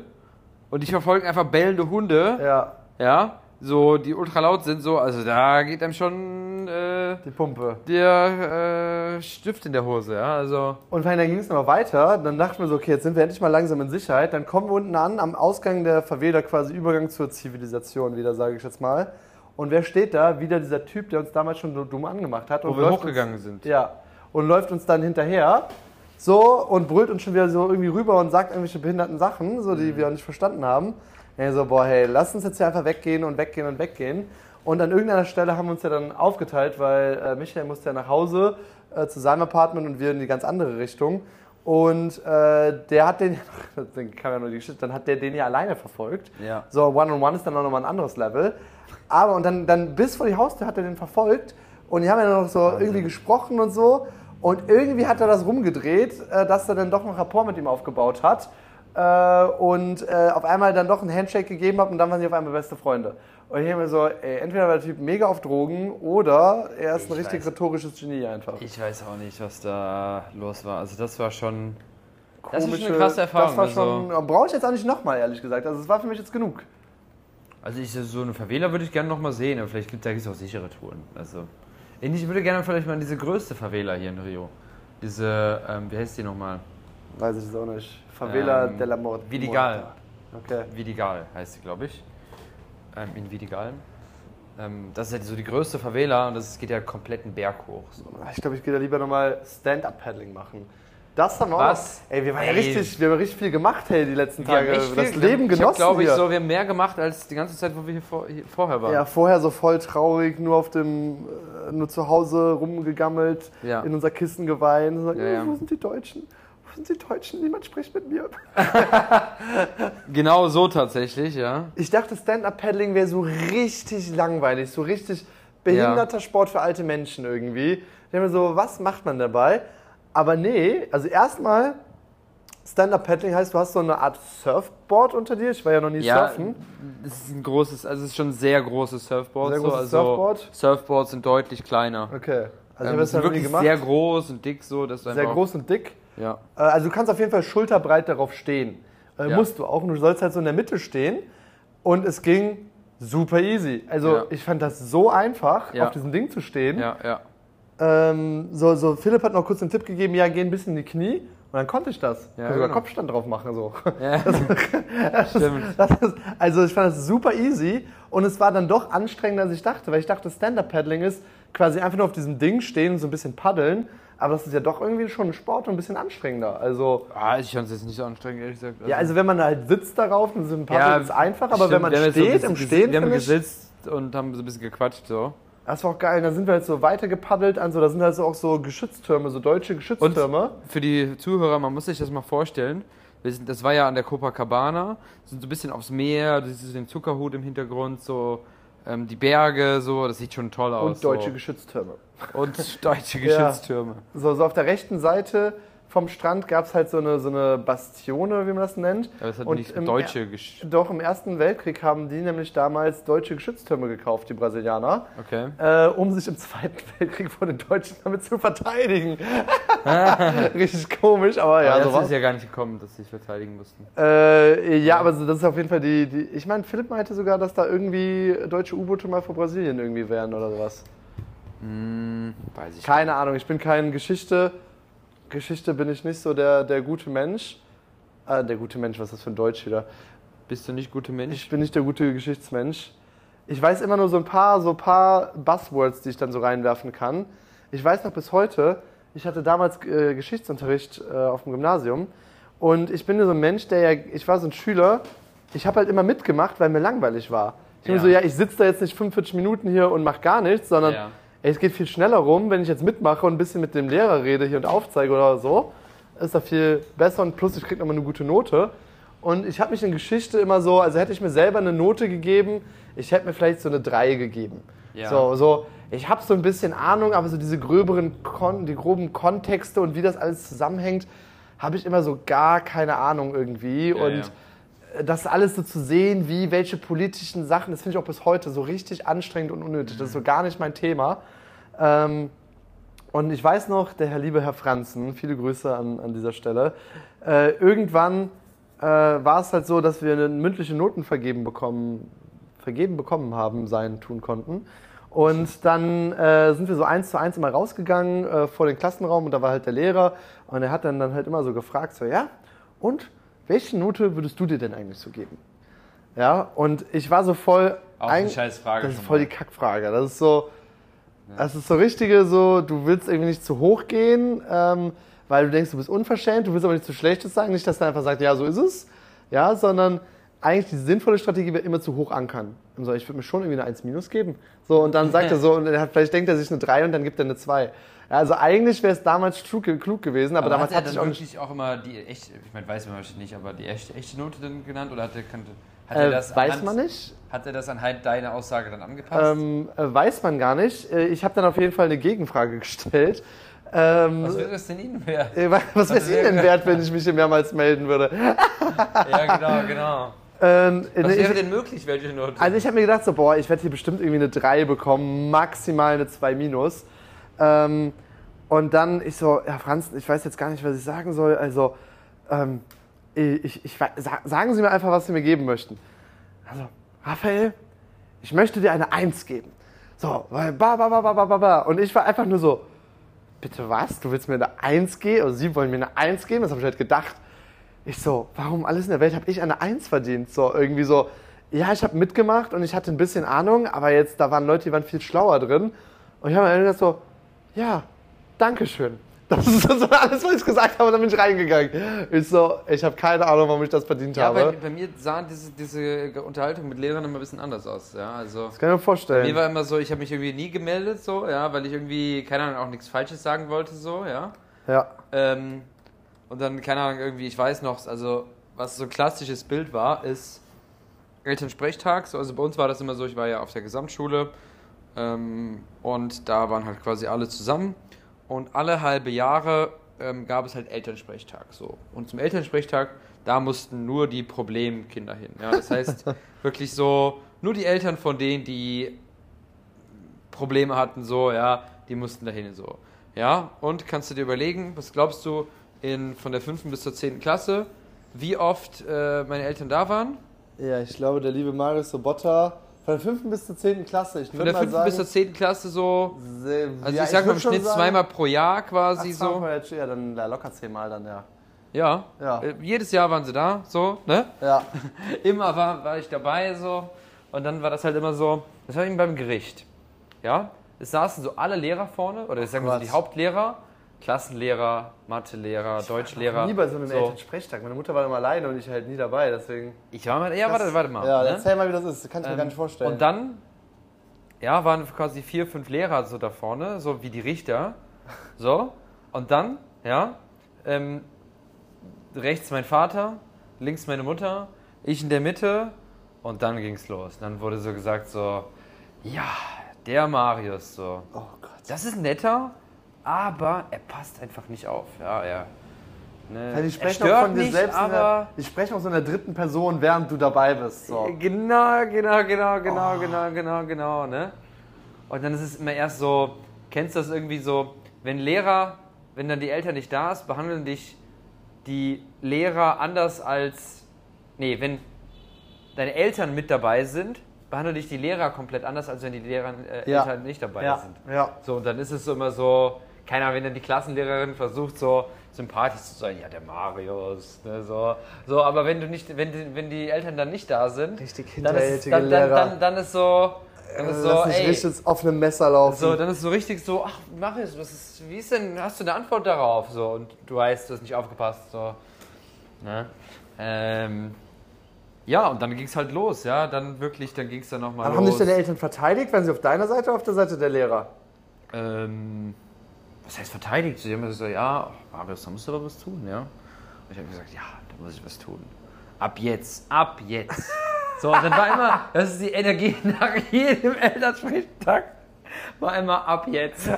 Speaker 1: und dich verfolgen einfach bellende Hunde,
Speaker 2: Ja,
Speaker 1: ja, so, die ultra laut sind, so, also da geht einem schon äh,
Speaker 2: die Pumpe.
Speaker 1: der äh, Stift in der Hose, ja, also.
Speaker 2: Und dann ging es noch weiter. Dann dachten wir so, okay, jetzt sind wir endlich mal langsam in Sicherheit. Dann kommen wir unten an, am Ausgang der Favela, quasi Übergang zur Zivilisation wieder, sage ich jetzt mal. Und wer steht da? Wieder dieser Typ, der uns damals schon so dumm angemacht hat.
Speaker 1: Wo wir hochgegangen
Speaker 2: uns,
Speaker 1: sind.
Speaker 2: Ja. Und läuft uns dann hinterher. So, und brüllt uns schon wieder so irgendwie rüber und sagt irgendwelche behinderten Sachen, so,
Speaker 1: Mhm.
Speaker 2: die wir nicht verstanden haben. Ja, so, boah, hey, lass uns jetzt hier einfach weggehen und weggehen und weggehen. Und an irgendeiner Stelle haben wir uns ja dann aufgeteilt, weil äh, Michael musste ja nach Hause äh, zu seinem Apartment und wir in die ganz andere Richtung. Und äh, der hat den, dann kam ja nur die Geschichte, dann hat der den ja alleine verfolgt.
Speaker 1: Ja.
Speaker 2: So, One-on-One ist dann auch nochmal ein anderes Level. Aber und dann, dann bis vor die Haustür hat er den verfolgt und die haben ja noch so irgendwie gesprochen und so. Und irgendwie hat er das rumgedreht, äh, dass er dann doch noch Rapport mit ihm aufgebaut hat. Äh, und äh, auf einmal dann doch einen Handshake gegeben hat und dann waren sie auf einmal beste Freunde. Und ich denke mir so, ey, entweder war der Typ mega auf Drogen oder er ist ein
Speaker 1: Ich
Speaker 2: richtig
Speaker 1: weiß.
Speaker 2: rhetorisches Genie einfach.
Speaker 1: Ich weiß auch nicht, was da los war. Also das war schon. Das ist
Speaker 2: Komische-
Speaker 1: schon eine krasse Erfahrung.
Speaker 2: Das war
Speaker 1: also,
Speaker 2: schon, brauche ich jetzt auch nicht nochmal, ehrlich gesagt. Also es war für mich jetzt genug.
Speaker 1: also ich, so eine Favela würde ich gerne noch mal sehen, aber vielleicht gibt es auch sichere Touren. Also ich würde gerne vielleicht mal diese größte Favela hier in Rio. Diese, ähm, wie heißt die nochmal?
Speaker 2: Weiß ich jetzt auch nicht. Favela
Speaker 1: Ähm,
Speaker 2: della Morte.
Speaker 1: Vidigal.
Speaker 2: Okay.
Speaker 1: Vidigal heißt sie, glaube ich. Ähm, in Vidigal. Ähm, das ist ja so die größte Favela und das geht ja komplett einen Berg hoch. So.
Speaker 2: Ich glaube, ich gehe da lieber nochmal Stand-Up-Paddling machen. Das haben wir
Speaker 1: Was?
Speaker 2: auch. Ey, wir, waren ja richtig, wir haben richtig viel gemacht, hey, die letzten
Speaker 1: Wir haben
Speaker 2: Tage.
Speaker 1: echt
Speaker 2: das
Speaker 1: viel-
Speaker 2: Leben
Speaker 1: ich hab,
Speaker 2: genossen
Speaker 1: glaube ich,
Speaker 2: hier.
Speaker 1: so, wir haben mehr gemacht als die ganze Zeit, wo wir hier, vor, hier vorher waren.
Speaker 2: Ja, vorher so voll traurig, nur auf dem, äh, nur zu Hause rumgegammelt,
Speaker 1: Ja.
Speaker 2: in unser Kissen geweint. und Sagen,
Speaker 1: Ja, ja.
Speaker 2: Wo sind die Deutschen? Wo sind die Deutschen? Niemand spricht mit mir.
Speaker 1: Genau so tatsächlich, ja.
Speaker 2: Ich dachte, Stand-Up-Paddling wäre so richtig langweilig, so richtig behinderter Sport für alte Menschen irgendwie. Ich denke mir so, was macht man dabei? Aber nee, also erstmal, Stand-Up-Paddling heißt, du hast so eine Art Surfboard unter dir. Ich war ja noch nie
Speaker 1: Ja,
Speaker 2: surfen.
Speaker 1: es ist ein großes, also es ist schon ein sehr großes Surfboard.
Speaker 2: Sehr
Speaker 1: so,
Speaker 2: großes
Speaker 1: also
Speaker 2: Surfboard?
Speaker 1: Surfboards sind deutlich kleiner.
Speaker 2: Okay. Also
Speaker 1: ähm,
Speaker 2: ich habe
Speaker 1: wirklich
Speaker 2: gemacht.
Speaker 1: sehr groß und dick so, dass du
Speaker 2: Sehr groß und dick.
Speaker 1: Ja.
Speaker 2: Äh, Also du kannst auf jeden Fall schulterbreit darauf stehen. Äh,
Speaker 1: Ja.
Speaker 2: Musst du auch. Und du sollst halt so in der Mitte stehen. Und es ging super easy. Also
Speaker 1: Ja.
Speaker 2: ich fand das so einfach,
Speaker 1: Ja.
Speaker 2: auf diesem Ding zu stehen.
Speaker 1: Ja, ja.
Speaker 2: Ähm, so, so, Philipp hat noch kurz den Tipp gegeben, ja, geh ein bisschen in die Knie. Und dann konnte ich das.
Speaker 1: Ja,
Speaker 2: Ja, sogar
Speaker 1: genau.
Speaker 2: Kopfstand drauf machen. So.
Speaker 1: ja. Stimmt.
Speaker 2: Das ist, also ich fand das super easy. Und es war dann doch anstrengender, als ich dachte. Weil ich dachte, Stand-Up-Paddling ist quasi einfach nur auf diesem Ding stehen und so ein bisschen paddeln. Aber das ist ja doch irgendwie schon ein Sport und ein bisschen anstrengender. Also,
Speaker 1: Ah, ich fand es jetzt nicht so anstrengend, ehrlich gesagt.
Speaker 2: ja, also wenn man halt sitzt darauf, dann sind ein paar
Speaker 1: Ja,
Speaker 2: ist einfach. Aber
Speaker 1: stimmt,
Speaker 2: wenn man
Speaker 1: jetzt so
Speaker 2: steht,
Speaker 1: bisschen
Speaker 2: im Stehen,
Speaker 1: Wir haben
Speaker 2: ich,
Speaker 1: gesitzt und haben so ein bisschen gequatscht, so.
Speaker 2: Das war auch geil. Da sind wir halt so weiter gepaddelt. Also da sind halt so auch so Geschütztürme, so deutsche Geschütztürme.
Speaker 1: Für die Zuhörer, man muss sich das mal vorstellen. Sind, das war ja an der Copacabana, sind so ein bisschen aufs Meer, du siehst den Zuckerhut im Hintergrund, so ähm, die Berge, so, das sieht schon toll aus.
Speaker 2: und deutsche
Speaker 1: so.
Speaker 2: Geschütztürme.
Speaker 1: und deutsche
Speaker 2: Ja.
Speaker 1: Geschütztürme.
Speaker 2: So, so auf der rechten Seite vom Strand gab es halt so eine, so eine Bastione, wie man das nennt.
Speaker 1: Aber das hat
Speaker 2: Und
Speaker 1: nicht
Speaker 2: im
Speaker 1: deutsche Gesch
Speaker 2: Doch, im Ersten Weltkrieg haben die nämlich damals deutsche Geschütztürme gekauft, die Brasilianer,
Speaker 1: Okay.
Speaker 2: äh, um sich im Zweiten Weltkrieg vor den Deutschen damit zu verteidigen. Richtig komisch, aber ja,
Speaker 1: Aber
Speaker 2: so
Speaker 1: das ist
Speaker 2: was.
Speaker 1: ja gar nicht gekommen, dass sie sich verteidigen mussten.
Speaker 2: Äh, ja, aber so, das ist auf jeden Fall die. die ich meine, Philipp meinte sogar, dass da irgendwie deutsche U-Boote mal vor Brasilien irgendwie wären oder sowas.
Speaker 1: Hm, weiß ich
Speaker 2: Keine Ahnung, ich bin kein Geschichte. Geschichte bin ich nicht so der, der gute Mensch. Äh, der gute Mensch, was ist das für ein Deutsch wieder?
Speaker 1: Bist du nicht gute Mensch?
Speaker 2: Ich bin nicht der gute Geschichtsmensch. Ich weiß immer nur so ein paar, so ein paar Buzzwords, die ich dann so reinwerfen kann. Ich weiß noch bis heute, ich hatte damals äh, Geschichtsunterricht äh, auf dem Gymnasium und ich bin so ein Mensch, der ja, ich war so ein Schüler, ich habe halt immer mitgemacht, weil mir langweilig war. Ich. Ja. so, ja, ich sitze da jetzt nicht 45 Minuten hier und mache gar nichts, sondern
Speaker 1: Ja.
Speaker 2: Ey, es geht viel schneller rum, wenn ich jetzt mitmache und ein bisschen mit dem Lehrer rede hier und aufzeige oder so. Ist da viel besser und plus ich kriege nochmal eine gute Note. Und ich habe mich in Geschichte immer so, also hätte ich mir selber eine Note gegeben, ich hätte mir vielleicht so eine 3 gegeben.
Speaker 1: Ja.
Speaker 2: So, so, ich habe so ein bisschen Ahnung, aber so diese gröberen, Kon die groben Kontexte und wie das alles zusammenhängt, habe ich immer so gar keine Ahnung irgendwie.
Speaker 1: Ja,
Speaker 2: und
Speaker 1: ja.
Speaker 2: Das alles so zu sehen, wie welche politischen Sachen, das finde ich auch bis heute so richtig anstrengend und unnötig. Das ist so gar nicht mein Thema. Ähm, und ich weiß noch, der Herr liebe Herr Franzen, viele Grüße an, an dieser Stelle, äh, irgendwann äh, war es halt so, dass wir eine mündliche Noten vergeben bekommen, vergeben bekommen haben, sein tun konnten. Und dann äh, sind wir so eins zu eins immer rausgegangen äh, vor den Klassenraum und da war halt der Lehrer und er hat dann, dann halt immer so gefragt, so ja, und welche Note würdest du dir denn eigentlich so geben? Ja, und ich war so voll...
Speaker 1: Auch eine
Speaker 2: ein-
Speaker 1: scheiß Frage
Speaker 2: Das ist voll
Speaker 1: mal.
Speaker 2: die Kackfrage. Das ist so... Das ist so richtige, so, du willst irgendwie nicht zu hoch gehen, ähm, weil du denkst, du bist unverschämt, du willst aber nicht zu Schlechtes sagen, nicht, dass er einfach sagt, ja, so ist es, ja, sondern eigentlich die sinnvolle Strategie wäre immer zu hoch ankern. Und so, ich würde mir schon irgendwie eine 1 minus geben. So, und dann sagt er so, und er hat, vielleicht denkt er sich eine 3 und dann gibt er eine 2. Also eigentlich wäre es damals klug, gewesen, aber, damals
Speaker 1: hat er dann wirklich auch immer die echte, ich meine, weiß man wahrscheinlich nicht, aber die echte, echte Note dann genannt oder hat er, hat
Speaker 2: Äh,
Speaker 1: er das
Speaker 2: weiß
Speaker 1: anhand-
Speaker 2: man nicht.
Speaker 1: Hat er das anhand deiner Aussage dann angepasst?
Speaker 2: Ähm, äh, weiß man gar nicht. Äh, Ich habe dann auf jeden Fall eine Gegenfrage gestellt. Ähm,
Speaker 1: Was wäre das denn Ihnen wert?
Speaker 2: äh, was wäre es Ihnen denn wert, wenn ich mich hier mehrmals melden würde?
Speaker 1: ja, genau, genau.
Speaker 2: Ähm,
Speaker 1: Was wäre
Speaker 2: ich,
Speaker 1: denn möglich, welche Note?
Speaker 2: also ich habe mir gedacht, so, boah, ich werde hier bestimmt irgendwie eine 3 bekommen, maximal eine 2 minus. Ähm, und dann ich so, ja Franz, ich weiß jetzt gar nicht, was ich sagen soll. Also, ähm, ich, ich, sagen Sie mir einfach, was Sie mir geben möchten. Also, Raphael, ich möchte dir eine 1 geben. So, weil ba, ba, ba, ba, ba, ba. Und ich war einfach nur so, bitte was? Du willst mir eine 1 geben? Oder Sie wollen mir eine 1 geben? Das habe ich halt gedacht. Ich so, warum alles in der Welt habe ich eine 1 verdient? So, irgendwie so, ja, ich habe mitgemacht und ich hatte ein bisschen Ahnung, aber jetzt, da waren Leute, die waren viel schlauer drin. Und ich habe mir gedacht so, ja, Dankeschön. Das ist so alles, was ich gesagt habe, dann bin ich reingegangen. Ich so, ich habe keine Ahnung, warum ich das verdient
Speaker 1: ja, bei,
Speaker 2: habe.
Speaker 1: bei mir sah diese, diese Unterhaltung mit Lehrern immer ein bisschen anders aus. Ja, also
Speaker 2: Das kann ich mir vorstellen.
Speaker 1: mir war immer so, ich habe mich irgendwie nie gemeldet, so, ja, weil ich irgendwie, keine Ahnung, auch nichts Falsches sagen wollte, so, ja.
Speaker 2: ja.
Speaker 1: Ähm, und dann, keine Ahnung, irgendwie, ich weiß noch, also was so ein klassisches Bild war, ist Elternsprechtag. So, also bei uns war das immer so, ich war ja auf der Gesamtschule ähm, und da waren halt quasi alle zusammen und alle halbe Jahre ähm, gab es halt Elternsprechtag. So. Und zum Elternsprechtag, da mussten nur die Problemkinder hin. Ja? Das heißt, wirklich so, nur die Eltern von denen, die Probleme hatten, so, ja, die mussten dahin so. Ja, und kannst du dir überlegen, was glaubst du in, von der 5. bis zur 10. Klasse, wie oft äh, meine Eltern da waren?
Speaker 2: Ja, ich glaube, der liebe Marius Sobotta von der 5. bis zur 10. Klasse. Ich
Speaker 1: Von der
Speaker 2: mal
Speaker 1: 5.
Speaker 2: sagen,
Speaker 1: bis zur 10. Klasse so,
Speaker 2: sehr-
Speaker 1: also
Speaker 2: ja,
Speaker 1: ich sag mal im Schnitt
Speaker 2: sagen-
Speaker 1: zweimal pro Jahr quasi
Speaker 2: Ach,
Speaker 1: so.
Speaker 2: zweimal, Ja, dann locker zehnmal dann, ja.
Speaker 1: Ja.
Speaker 2: Ja.
Speaker 1: Äh, jedes Jahr waren sie da, so, ne?
Speaker 2: Ja.
Speaker 1: Immer war, war ich dabei so. Und dann war das halt immer so, das war eben beim Gericht. Ja? Es saßen so alle Lehrer vorne, oder ich sag mal so die Hauptlehrer, Klassenlehrer, Mathelehrer, Deutschlehrer.
Speaker 2: Nie bei so einem
Speaker 1: so.
Speaker 2: Elternsprechtag. Meine Mutter war immer alleine und ich halt nie dabei, deswegen.
Speaker 1: Ich war mal, ja, warte, warte mal.
Speaker 2: Ja,
Speaker 1: ne?
Speaker 2: erzähl mal, wie das ist. Das kann ich mir
Speaker 1: Ähm,
Speaker 2: gar nicht vorstellen.
Speaker 1: Und dann, ja, waren quasi vier, fünf Lehrer so da vorne, so wie die Richter. So. Und dann, ja, ähm, rechts mein Vater, links meine Mutter, ich in der Mitte und dann ging's los. Dann wurde so gesagt so, ja, der Marius so.
Speaker 2: oh Gott.
Speaker 1: Das ist netter, aber er passt einfach nicht auf. Ja, er. Ne, er
Speaker 2: sprechen
Speaker 1: stört
Speaker 2: auch von dir selbst. der, die sprechen auch so in der dritten Person, während du dabei bist. So.
Speaker 1: Genau, genau, genau, genau,
Speaker 2: Oh.
Speaker 1: genau, genau, genau, ne? Und dann ist es immer erst so, kennst du das irgendwie so, wenn Lehrer, wenn dann die Eltern nicht da ist, behandeln dich die Lehrer anders als, nee, wenn deine Eltern mit dabei sind, behandeln dich die Lehrer komplett anders, als wenn die Lehrer, äh,
Speaker 2: Ja.
Speaker 1: Eltern nicht dabei
Speaker 2: Ja.
Speaker 1: sind.
Speaker 2: ja.
Speaker 1: So, und dann ist es so immer so, keine Ahnung, wenn dann die Klassenlehrerin versucht, so sympathisch zu sein, ja, der Marius, ne, so. So, aber wenn du nicht, wenn die, wenn die Eltern dann nicht da sind,
Speaker 2: Richtig
Speaker 1: dann ist, dann, dann,
Speaker 2: Lehrer.
Speaker 1: dann, dann ist so, dann ist so,
Speaker 2: Lass dich
Speaker 1: ey,
Speaker 2: richtig auf einem Messer laufen.
Speaker 1: so, dann ist so richtig so, ach, Marius, was ist, wie ist denn, hast du eine Antwort darauf? So, und du weißt, du hast nicht aufgepasst, so. Ne? Ähm, ja, und dann ging es halt los, ja, dann wirklich, dann ging es dann nochmal
Speaker 2: Aber
Speaker 1: los.
Speaker 2: haben dich deine Eltern verteidigt? Waren sie auf deiner Seite oder auf der Seite der Lehrer?
Speaker 1: ähm, was heißt verteidigt? Sie haben gesagt, ja, ach, Marius, da musst du aber was tun, ja. Und ich habe gesagt, ja, da muss ich was tun. Ab jetzt, ab jetzt. So, dann war immer, das ist die Energie nach jedem Elternsprechtag. war immer ab jetzt.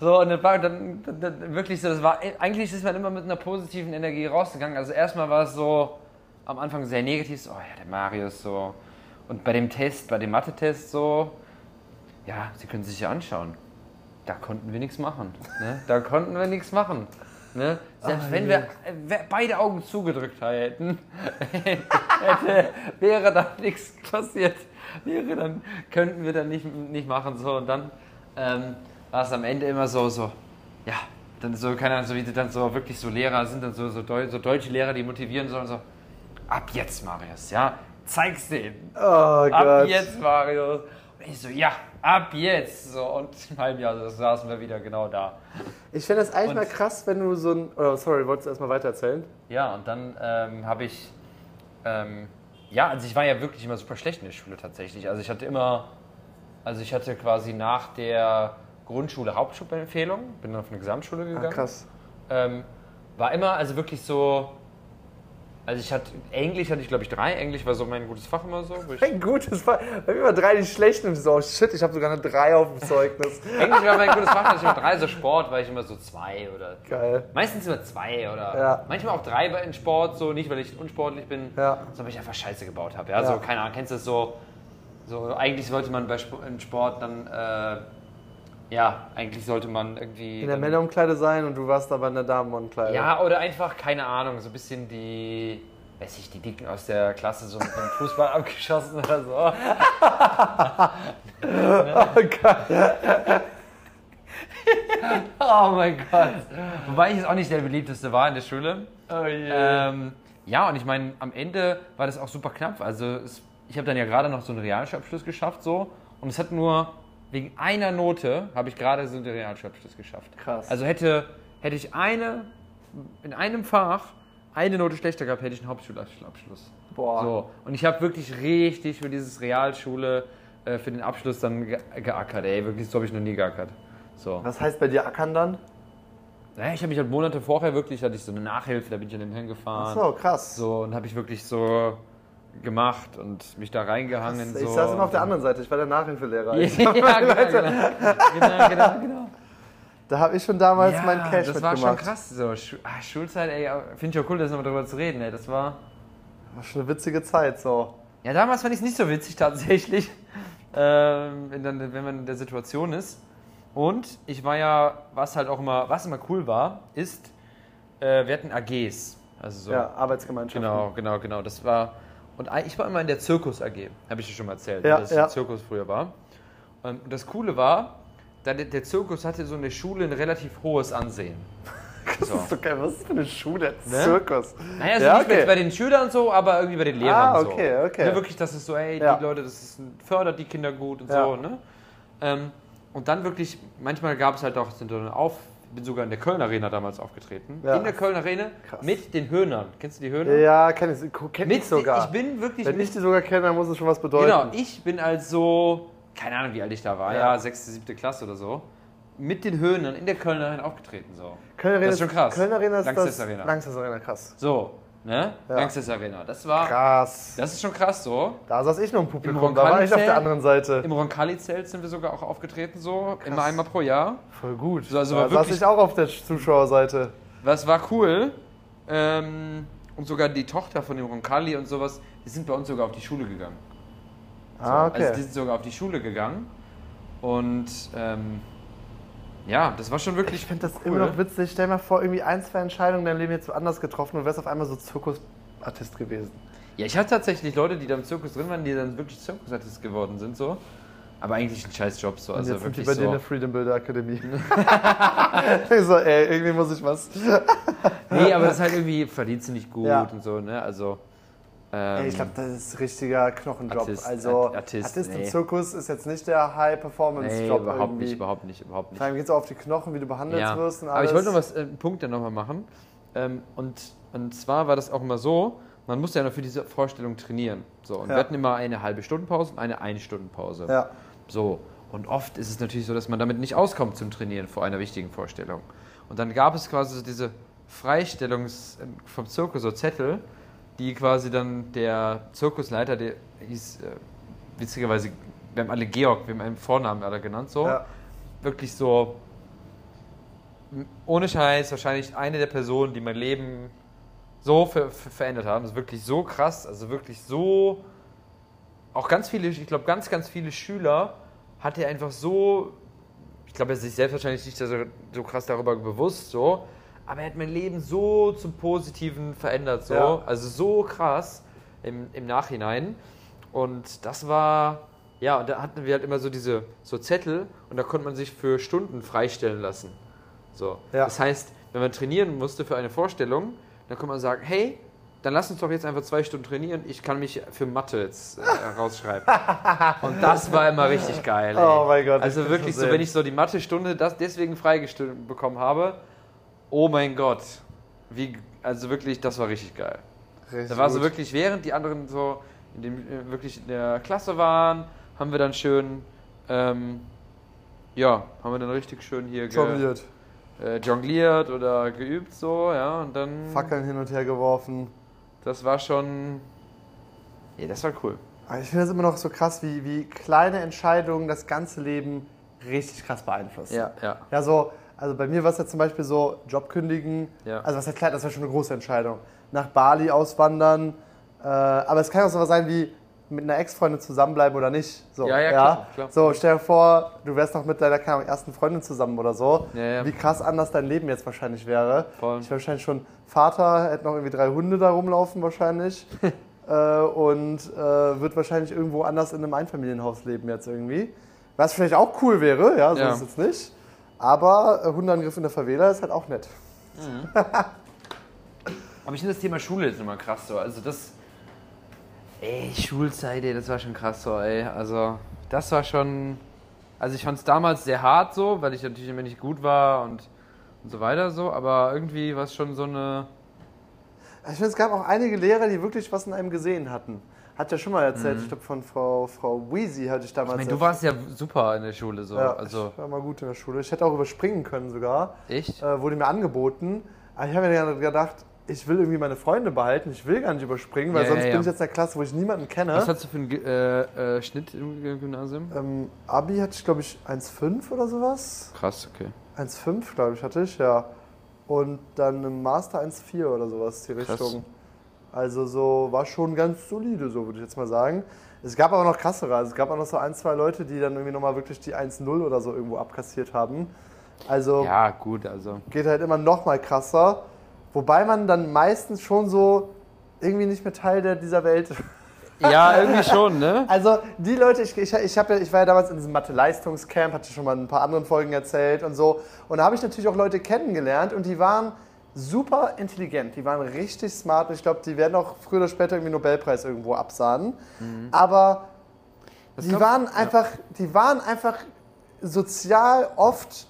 Speaker 1: So, und das war dann, dann, dann wirklich so, das war, eigentlich ist man immer mit einer positiven Energie rausgegangen. Also erstmal war es so, am Anfang sehr negativ, so, oh ja, der Marius so. Und bei dem Test, bei dem Mathe-Test so, ja, Sie können sich ja anschauen. Da konnten wir nichts machen. Ne? Da konnten wir nichts machen. Ne? Selbst
Speaker 2: Ah,
Speaker 1: wenn wir äh, beide Augen zugedrückt hätten, hätte, wäre da nichts passiert. Wäre dann, könnten wir dann nicht, nicht machen. So. Und dann ähm, war es am Ende immer so, so, ja, dann so, keine Ahnung, so wie die dann so wirklich so Lehrer sind, dann so, so, Deu so deutsche Lehrer, die motivieren sollen, so, ab jetzt, Marius, ja, zeig's denen.
Speaker 2: Oh
Speaker 1: Ab
Speaker 2: Gott.
Speaker 1: jetzt, Marius. Und ich so, ja, ab jetzt. So, und im halben Jahr saßen wir wieder genau da.
Speaker 2: Ich finde das eigentlich
Speaker 1: Und-
Speaker 2: mal krass, wenn du so ein. Oh, sorry, wolltest du erstmal weiter erzählen?
Speaker 1: Ja, und dann ähm, habe ich, ähm, ja, also ich war ja wirklich immer super schlecht in der Schule tatsächlich. Also ich hatte immer, also ich hatte quasi nach der Grundschule Hauptschulempfehlung, bin dann auf eine Gesamtschule gegangen.
Speaker 2: Ah, krass.
Speaker 1: Ähm, war immer, also wirklich so, also ich hatte, Englisch hatte ich glaube ich drei, Englisch war so mein gutes Fach immer so. Wo ich,
Speaker 2: Ein gutes Fall. Bei mir war drei die schlechten und so, oh shit, ich habe sogar eine drei auf dem Zeugnis.
Speaker 1: Englisch war mein gutes Fach, hatte ich immer drei, so Sport war ich immer so zwei oder
Speaker 2: Geil.
Speaker 1: Meistens immer zwei oder
Speaker 2: Ja.
Speaker 1: manchmal auch drei in Sport, so nicht, weil ich unsportlich bin,
Speaker 2: Ja.
Speaker 1: sondern weil ich einfach Scheiße gebaut habe. Ja?
Speaker 2: Ja.
Speaker 1: So, keine Ahnung, kennst du das so? So, eigentlich sollte man bei Sport dann, äh, ja, eigentlich sollte man irgendwie.
Speaker 2: In der Männerumkleide sein und du warst aber in der Damenumkleide.
Speaker 1: Ja, oder einfach, keine Ahnung, so ein bisschen die, weiß ich, die Dicken aus der Klasse so mit dem Fußball abgeschossen oder so.
Speaker 2: Oh Gott.
Speaker 1: Oh mein Gott. Wobei ich jetzt auch nicht der beliebteste war in der Schule.
Speaker 2: Oh je.
Speaker 1: Ähm, ja, und ich meine, am Ende war das auch super knapp. Also es, ich habe dann ja gerade noch so einen Realschulabschluss geschafft so und es hat nur wegen einer Note habe ich gerade so einen Realschulabschluss geschafft.
Speaker 2: Krass.
Speaker 1: Also hätte, hätte ich eine in einem Fach eine Note schlechter gehabt, hätte ich einen Hauptschulabschluss.
Speaker 2: Boah.
Speaker 1: So. Und ich habe wirklich richtig für dieses Realschule, äh, für den Abschluss dann ge geackert. Ey, wirklich, so habe ich noch nie geackert. So.
Speaker 2: Was heißt bei dir Ackern dann?
Speaker 1: Naja, ich habe mich halt Monate vorher wirklich, hatte ich so eine Nachhilfe, da bin ich an dem hingefahren.
Speaker 2: Ach so, krass.
Speaker 1: So, und habe ich wirklich so gemacht und mich da reingehangen.
Speaker 2: ich
Speaker 1: so.
Speaker 2: saß immer auf der anderen Seite, ich war der Nachhilfelehrer.
Speaker 1: ja, genau, genau, genau, genau, genau.
Speaker 2: Da habe ich schon damals
Speaker 1: ja,
Speaker 2: meinen Cash
Speaker 1: das war
Speaker 2: mitgemacht.
Speaker 1: schon krass. So, Schu ah, Schulzeit, ey, finde ich auch cool, das nochmal drüber zu reden. Ey. Das war.
Speaker 2: War schon eine witzige Zeit so.
Speaker 1: Ja, damals fand ich es nicht so witzig tatsächlich, ähm, wenn, dann, wenn man in der Situation ist. Und ich war ja, was halt auch immer, was immer cool war, ist, äh, wir hatten AGs. Also so.
Speaker 2: Ja, Arbeitsgemeinschaft.
Speaker 1: Genau, genau, genau. Das war. Und ich war immer in der Zirkus AG, habe ich dir schon mal erzählt,
Speaker 2: Ja,
Speaker 1: dass
Speaker 2: ja.
Speaker 1: der Zirkus früher war. Und das Coole war, der, Zirkus hatte so in der Schule ein relativ hohes Ansehen.
Speaker 2: Das ist so geil. Was ist für eine Schule?
Speaker 1: Ne?
Speaker 2: Zirkus.
Speaker 1: Naja, also
Speaker 2: Ja,
Speaker 1: nicht
Speaker 2: okay.
Speaker 1: bei, den Schülern so, aber irgendwie bei den Lehrern
Speaker 2: Ah,
Speaker 1: so.
Speaker 2: okay, okay.
Speaker 1: Ne, wirklich, das ist so, ey,
Speaker 2: Ja.
Speaker 1: die Leute, das ist, fördert die Kinder gut und
Speaker 2: Ja.
Speaker 1: so, ne? Ähm, und dann wirklich, manchmal gab es halt auch, sind dann auf, bin sogar in der Köln Arena damals aufgetreten.
Speaker 2: Ja.
Speaker 1: In der Köln Arena
Speaker 2: Krass.
Speaker 1: mit den Höhnern. Kennst du die Höhner?
Speaker 2: Ja, kenn ich, kenn
Speaker 1: Mit,
Speaker 2: ich sogar.
Speaker 1: Ich bin wirklich
Speaker 2: Wenn ich die sogar kenne, dann muss es schon was bedeuten.
Speaker 1: Genau, ich bin als so, keine Ahnung, wie alt ich da war,
Speaker 2: Ja.
Speaker 1: ja, sechste, siebte Klasse oder so, mit den Höhnern in der Kölner Arena aufgetreten. So,
Speaker 2: Köln Arena
Speaker 1: Das ist schon krass.
Speaker 2: Köln Arena ist
Speaker 1: Langsess
Speaker 2: das.
Speaker 1: Arena.
Speaker 2: Langsess Arena, krass.
Speaker 1: so ne?
Speaker 2: Ja.
Speaker 1: Langsess Arena. Das war,
Speaker 2: Krass.
Speaker 1: das ist schon krass so.
Speaker 2: Da saß ich noch im Publikum,
Speaker 1: Im
Speaker 2: da war ich auf der anderen Seite.
Speaker 1: Im Roncalli-Zelt sind wir sogar auch aufgetreten, so, immer einmal pro Jahr.
Speaker 2: Voll gut.
Speaker 1: So, also
Speaker 2: da
Speaker 1: war
Speaker 2: saß ich auch auf der Zuschauerseite.
Speaker 1: Das war cool. Ähm, und sogar die Tochter von dem Roncalli und sowas, die sind bei uns sogar auf die Schule gegangen. So,
Speaker 2: Ah, okay.
Speaker 1: Also die sind sogar auf die Schule gegangen. Und ähm, ja, das war schon wirklich.
Speaker 2: ich finde das
Speaker 1: cool.
Speaker 2: immer noch witzig. Stell dir mal vor, irgendwie ein, zwei Entscheidungen in deinem Leben jetzt anders getroffen und wärst auf einmal so Zirkusartist gewesen.
Speaker 1: Ja, ich hatte tatsächlich Leute, die da im Zirkus drin waren, die dann wirklich Zirkusartist geworden sind, so. Aber eigentlich ein scheiß Job, so.
Speaker 2: Und
Speaker 1: Also
Speaker 2: jetzt sind die
Speaker 1: wirklich
Speaker 2: bei dir in
Speaker 1: so.
Speaker 2: der Freedom Builder Akademie. ich so, ey, irgendwie muss ich was.
Speaker 1: Nee, aber das ist halt irgendwie, verdient sie nicht gut
Speaker 2: Ja.
Speaker 1: und so, ne? Also. Ähm,
Speaker 2: ich glaube, das ist ein richtiger Knochenjob.
Speaker 1: Artist,
Speaker 2: also,
Speaker 1: Art- Artist,
Speaker 2: Artist im
Speaker 1: nee.
Speaker 2: Zirkus ist jetzt nicht der
Speaker 1: nee,
Speaker 2: High-Performance-Job.
Speaker 1: überhaupt
Speaker 2: irgendwie.
Speaker 1: nicht, überhaupt nicht, überhaupt nicht.
Speaker 2: Vor allem geht es auch auf die Knochen, wie du behandelt
Speaker 1: Ja.
Speaker 2: wirst und
Speaker 1: Aber
Speaker 2: alles.
Speaker 1: ich wollte noch was, äh, einen Punkt dann nochmal machen. Ähm, und, und zwar war das auch immer so, man musste ja noch für diese Vorstellung trainieren. So, und
Speaker 2: Ja.
Speaker 1: wir hatten immer eine halbe Stundenpause und eine Eine-Stunden-Pause.
Speaker 2: Ja.
Speaker 1: So. Und oft ist es natürlich so, dass man damit nicht auskommt zum Trainieren vor einer wichtigen Vorstellung. Und dann gab es quasi so diese Freistellungs äh, vom Zirkus so Zettel, die quasi dann der Zirkusleiter, der hieß äh, witzigerweise wir haben alle Georg, wir haben einen Vornamen alle genannt, so.
Speaker 2: Ja.
Speaker 1: Wirklich so, ohne Scheiß, wahrscheinlich eine der Personen, die mein Leben so ver ver verändert haben. Das ist wirklich so krass, also wirklich so, auch ganz viele, ich glaube, ganz, ganz viele Schüler hat er einfach so, ich glaube, er ist sich selbst wahrscheinlich nicht so, so krass darüber bewusst, so, aber er hat mein Leben so zum Positiven verändert, so,
Speaker 2: Ja.
Speaker 1: also so krass im, im Nachhinein. Und das war, ja, und da hatten wir halt immer so diese so Zettel und da konnte man sich für Stunden freistellen lassen. So.
Speaker 2: Ja.
Speaker 1: Das heißt, wenn man trainieren musste für eine Vorstellung, dann konnte man sagen, hey, dann lass uns doch jetzt einfach zwei Stunden trainieren. Ich kann mich für Mathe jetzt äh, rausschreiben. und das war immer richtig geil. Ey.
Speaker 2: Oh mein Gott,
Speaker 1: Also wirklich so, wenn ich so die Mathe-Stunde das deswegen freigestellt bekommen habe, oh mein Gott. Wie, also wirklich, das war richtig geil.
Speaker 2: Richtig
Speaker 1: Da war so wirklich, während die anderen so in dem, äh, wirklich in der Klasse waren, haben wir dann schön, ähm, ja, haben wir dann richtig schön hier
Speaker 2: jongliert.
Speaker 1: äh, jongliert oder geübt so, ja, und dann,
Speaker 2: Fackeln hin und her geworfen.
Speaker 1: das war schon, ja, das war cool.
Speaker 2: Aber ich finde das immer noch so krass, wie, wie kleine Entscheidungen das ganze Leben richtig krass beeinflussen.
Speaker 1: Ja, ja.
Speaker 2: Ja, so, also bei mir war es ja zum Beispiel so, Job kündigen.
Speaker 1: Ja.
Speaker 2: Also was ja klar, das war schon eine große Entscheidung. Nach Bali auswandern. Äh, aber es kann auch so was sein wie mit einer Ex-Freundin zusammenbleiben oder nicht. So,
Speaker 1: Ja, ja, klar, klar.
Speaker 2: So, stell dir vor, du wärst noch mit deiner Ahnung, ersten Freundin zusammen oder so.
Speaker 1: Ja, ja.
Speaker 2: Wie krass anders dein Leben jetzt wahrscheinlich wäre.
Speaker 1: Voll.
Speaker 2: Ich wäre wahrscheinlich schon Vater, hätte noch irgendwie drei Hunde da rumlaufen wahrscheinlich. äh, und äh, wird wahrscheinlich irgendwo anders in einem Einfamilienhaus leben jetzt irgendwie. Was vielleicht auch cool wäre, ja, so
Speaker 1: Ja.
Speaker 2: ist es jetzt nicht. Aber äh, Hundeangriff in der Favela ist halt auch nett.
Speaker 1: Aber ich finde das Thema Schule jetzt immer krass so. Also das. Ey, Schulzeit, ey, das war schon krass so, ey. Also, das war schon. Also ich fand es damals sehr hart so, weil ich natürlich immer nicht gut war und, und so weiter so, aber irgendwie war es schon so eine.
Speaker 2: Ich finde, es gab auch einige Lehrer, die wirklich was in einem gesehen hatten. Hat ja schon mal erzählt, ich glaube von Frau, Frau Weezy hatte ich damals.
Speaker 1: Mhm. Ich meine, du warst ja super in der Schule so.
Speaker 2: ja,
Speaker 1: also,
Speaker 2: ich war mal gut in der Schule. Ich hätte auch überspringen können sogar.
Speaker 1: echt?
Speaker 2: Äh, wurde mir angeboten. Aber ich habe mir gedacht, ich will irgendwie meine Freunde behalten. Ich will gar nicht überspringen, weil
Speaker 1: Ja,
Speaker 2: sonst
Speaker 1: ja,
Speaker 2: bin ich jetzt in einer Klasse, wo ich niemanden kenne.
Speaker 1: Was hast du für einen äh, äh, Schnitt im Gymnasium?
Speaker 2: Ähm, Abi hatte ich, glaube ich, 1,5 oder sowas.
Speaker 1: Krass, okay.
Speaker 2: 1,5, glaube ich, hatte ich, ja. Und dann im Master 1,4 oder sowas, die
Speaker 1: Krass.
Speaker 2: Richtung. Also so, war schon ganz solide, so würde ich jetzt mal sagen. Es gab aber noch krassere. Also es gab auch noch so ein, zwei Leute, die dann irgendwie nochmal wirklich die 1,0 oder so irgendwo abkassiert haben. Also
Speaker 1: Ja, gut, also.
Speaker 2: geht halt immer noch mal krasser. Wobei man dann meistens schon so irgendwie nicht mehr Teil der, dieser Welt
Speaker 1: Ja, irgendwie schon, ne?
Speaker 2: Also die Leute, ich, ich, ich, ja, ich war ja damals in diesem Mathe-Leistungscamp, hatte schon mal in ein paar anderen Folgen erzählt und so. Und da habe ich natürlich auch Leute kennengelernt und die waren super intelligent, die waren richtig smart und ich glaube, die werden auch früher oder später irgendwie Nobelpreis irgendwo absahnen. Aber
Speaker 1: Das
Speaker 2: die waren
Speaker 1: ja.
Speaker 2: einfach, die waren einfach sozial oft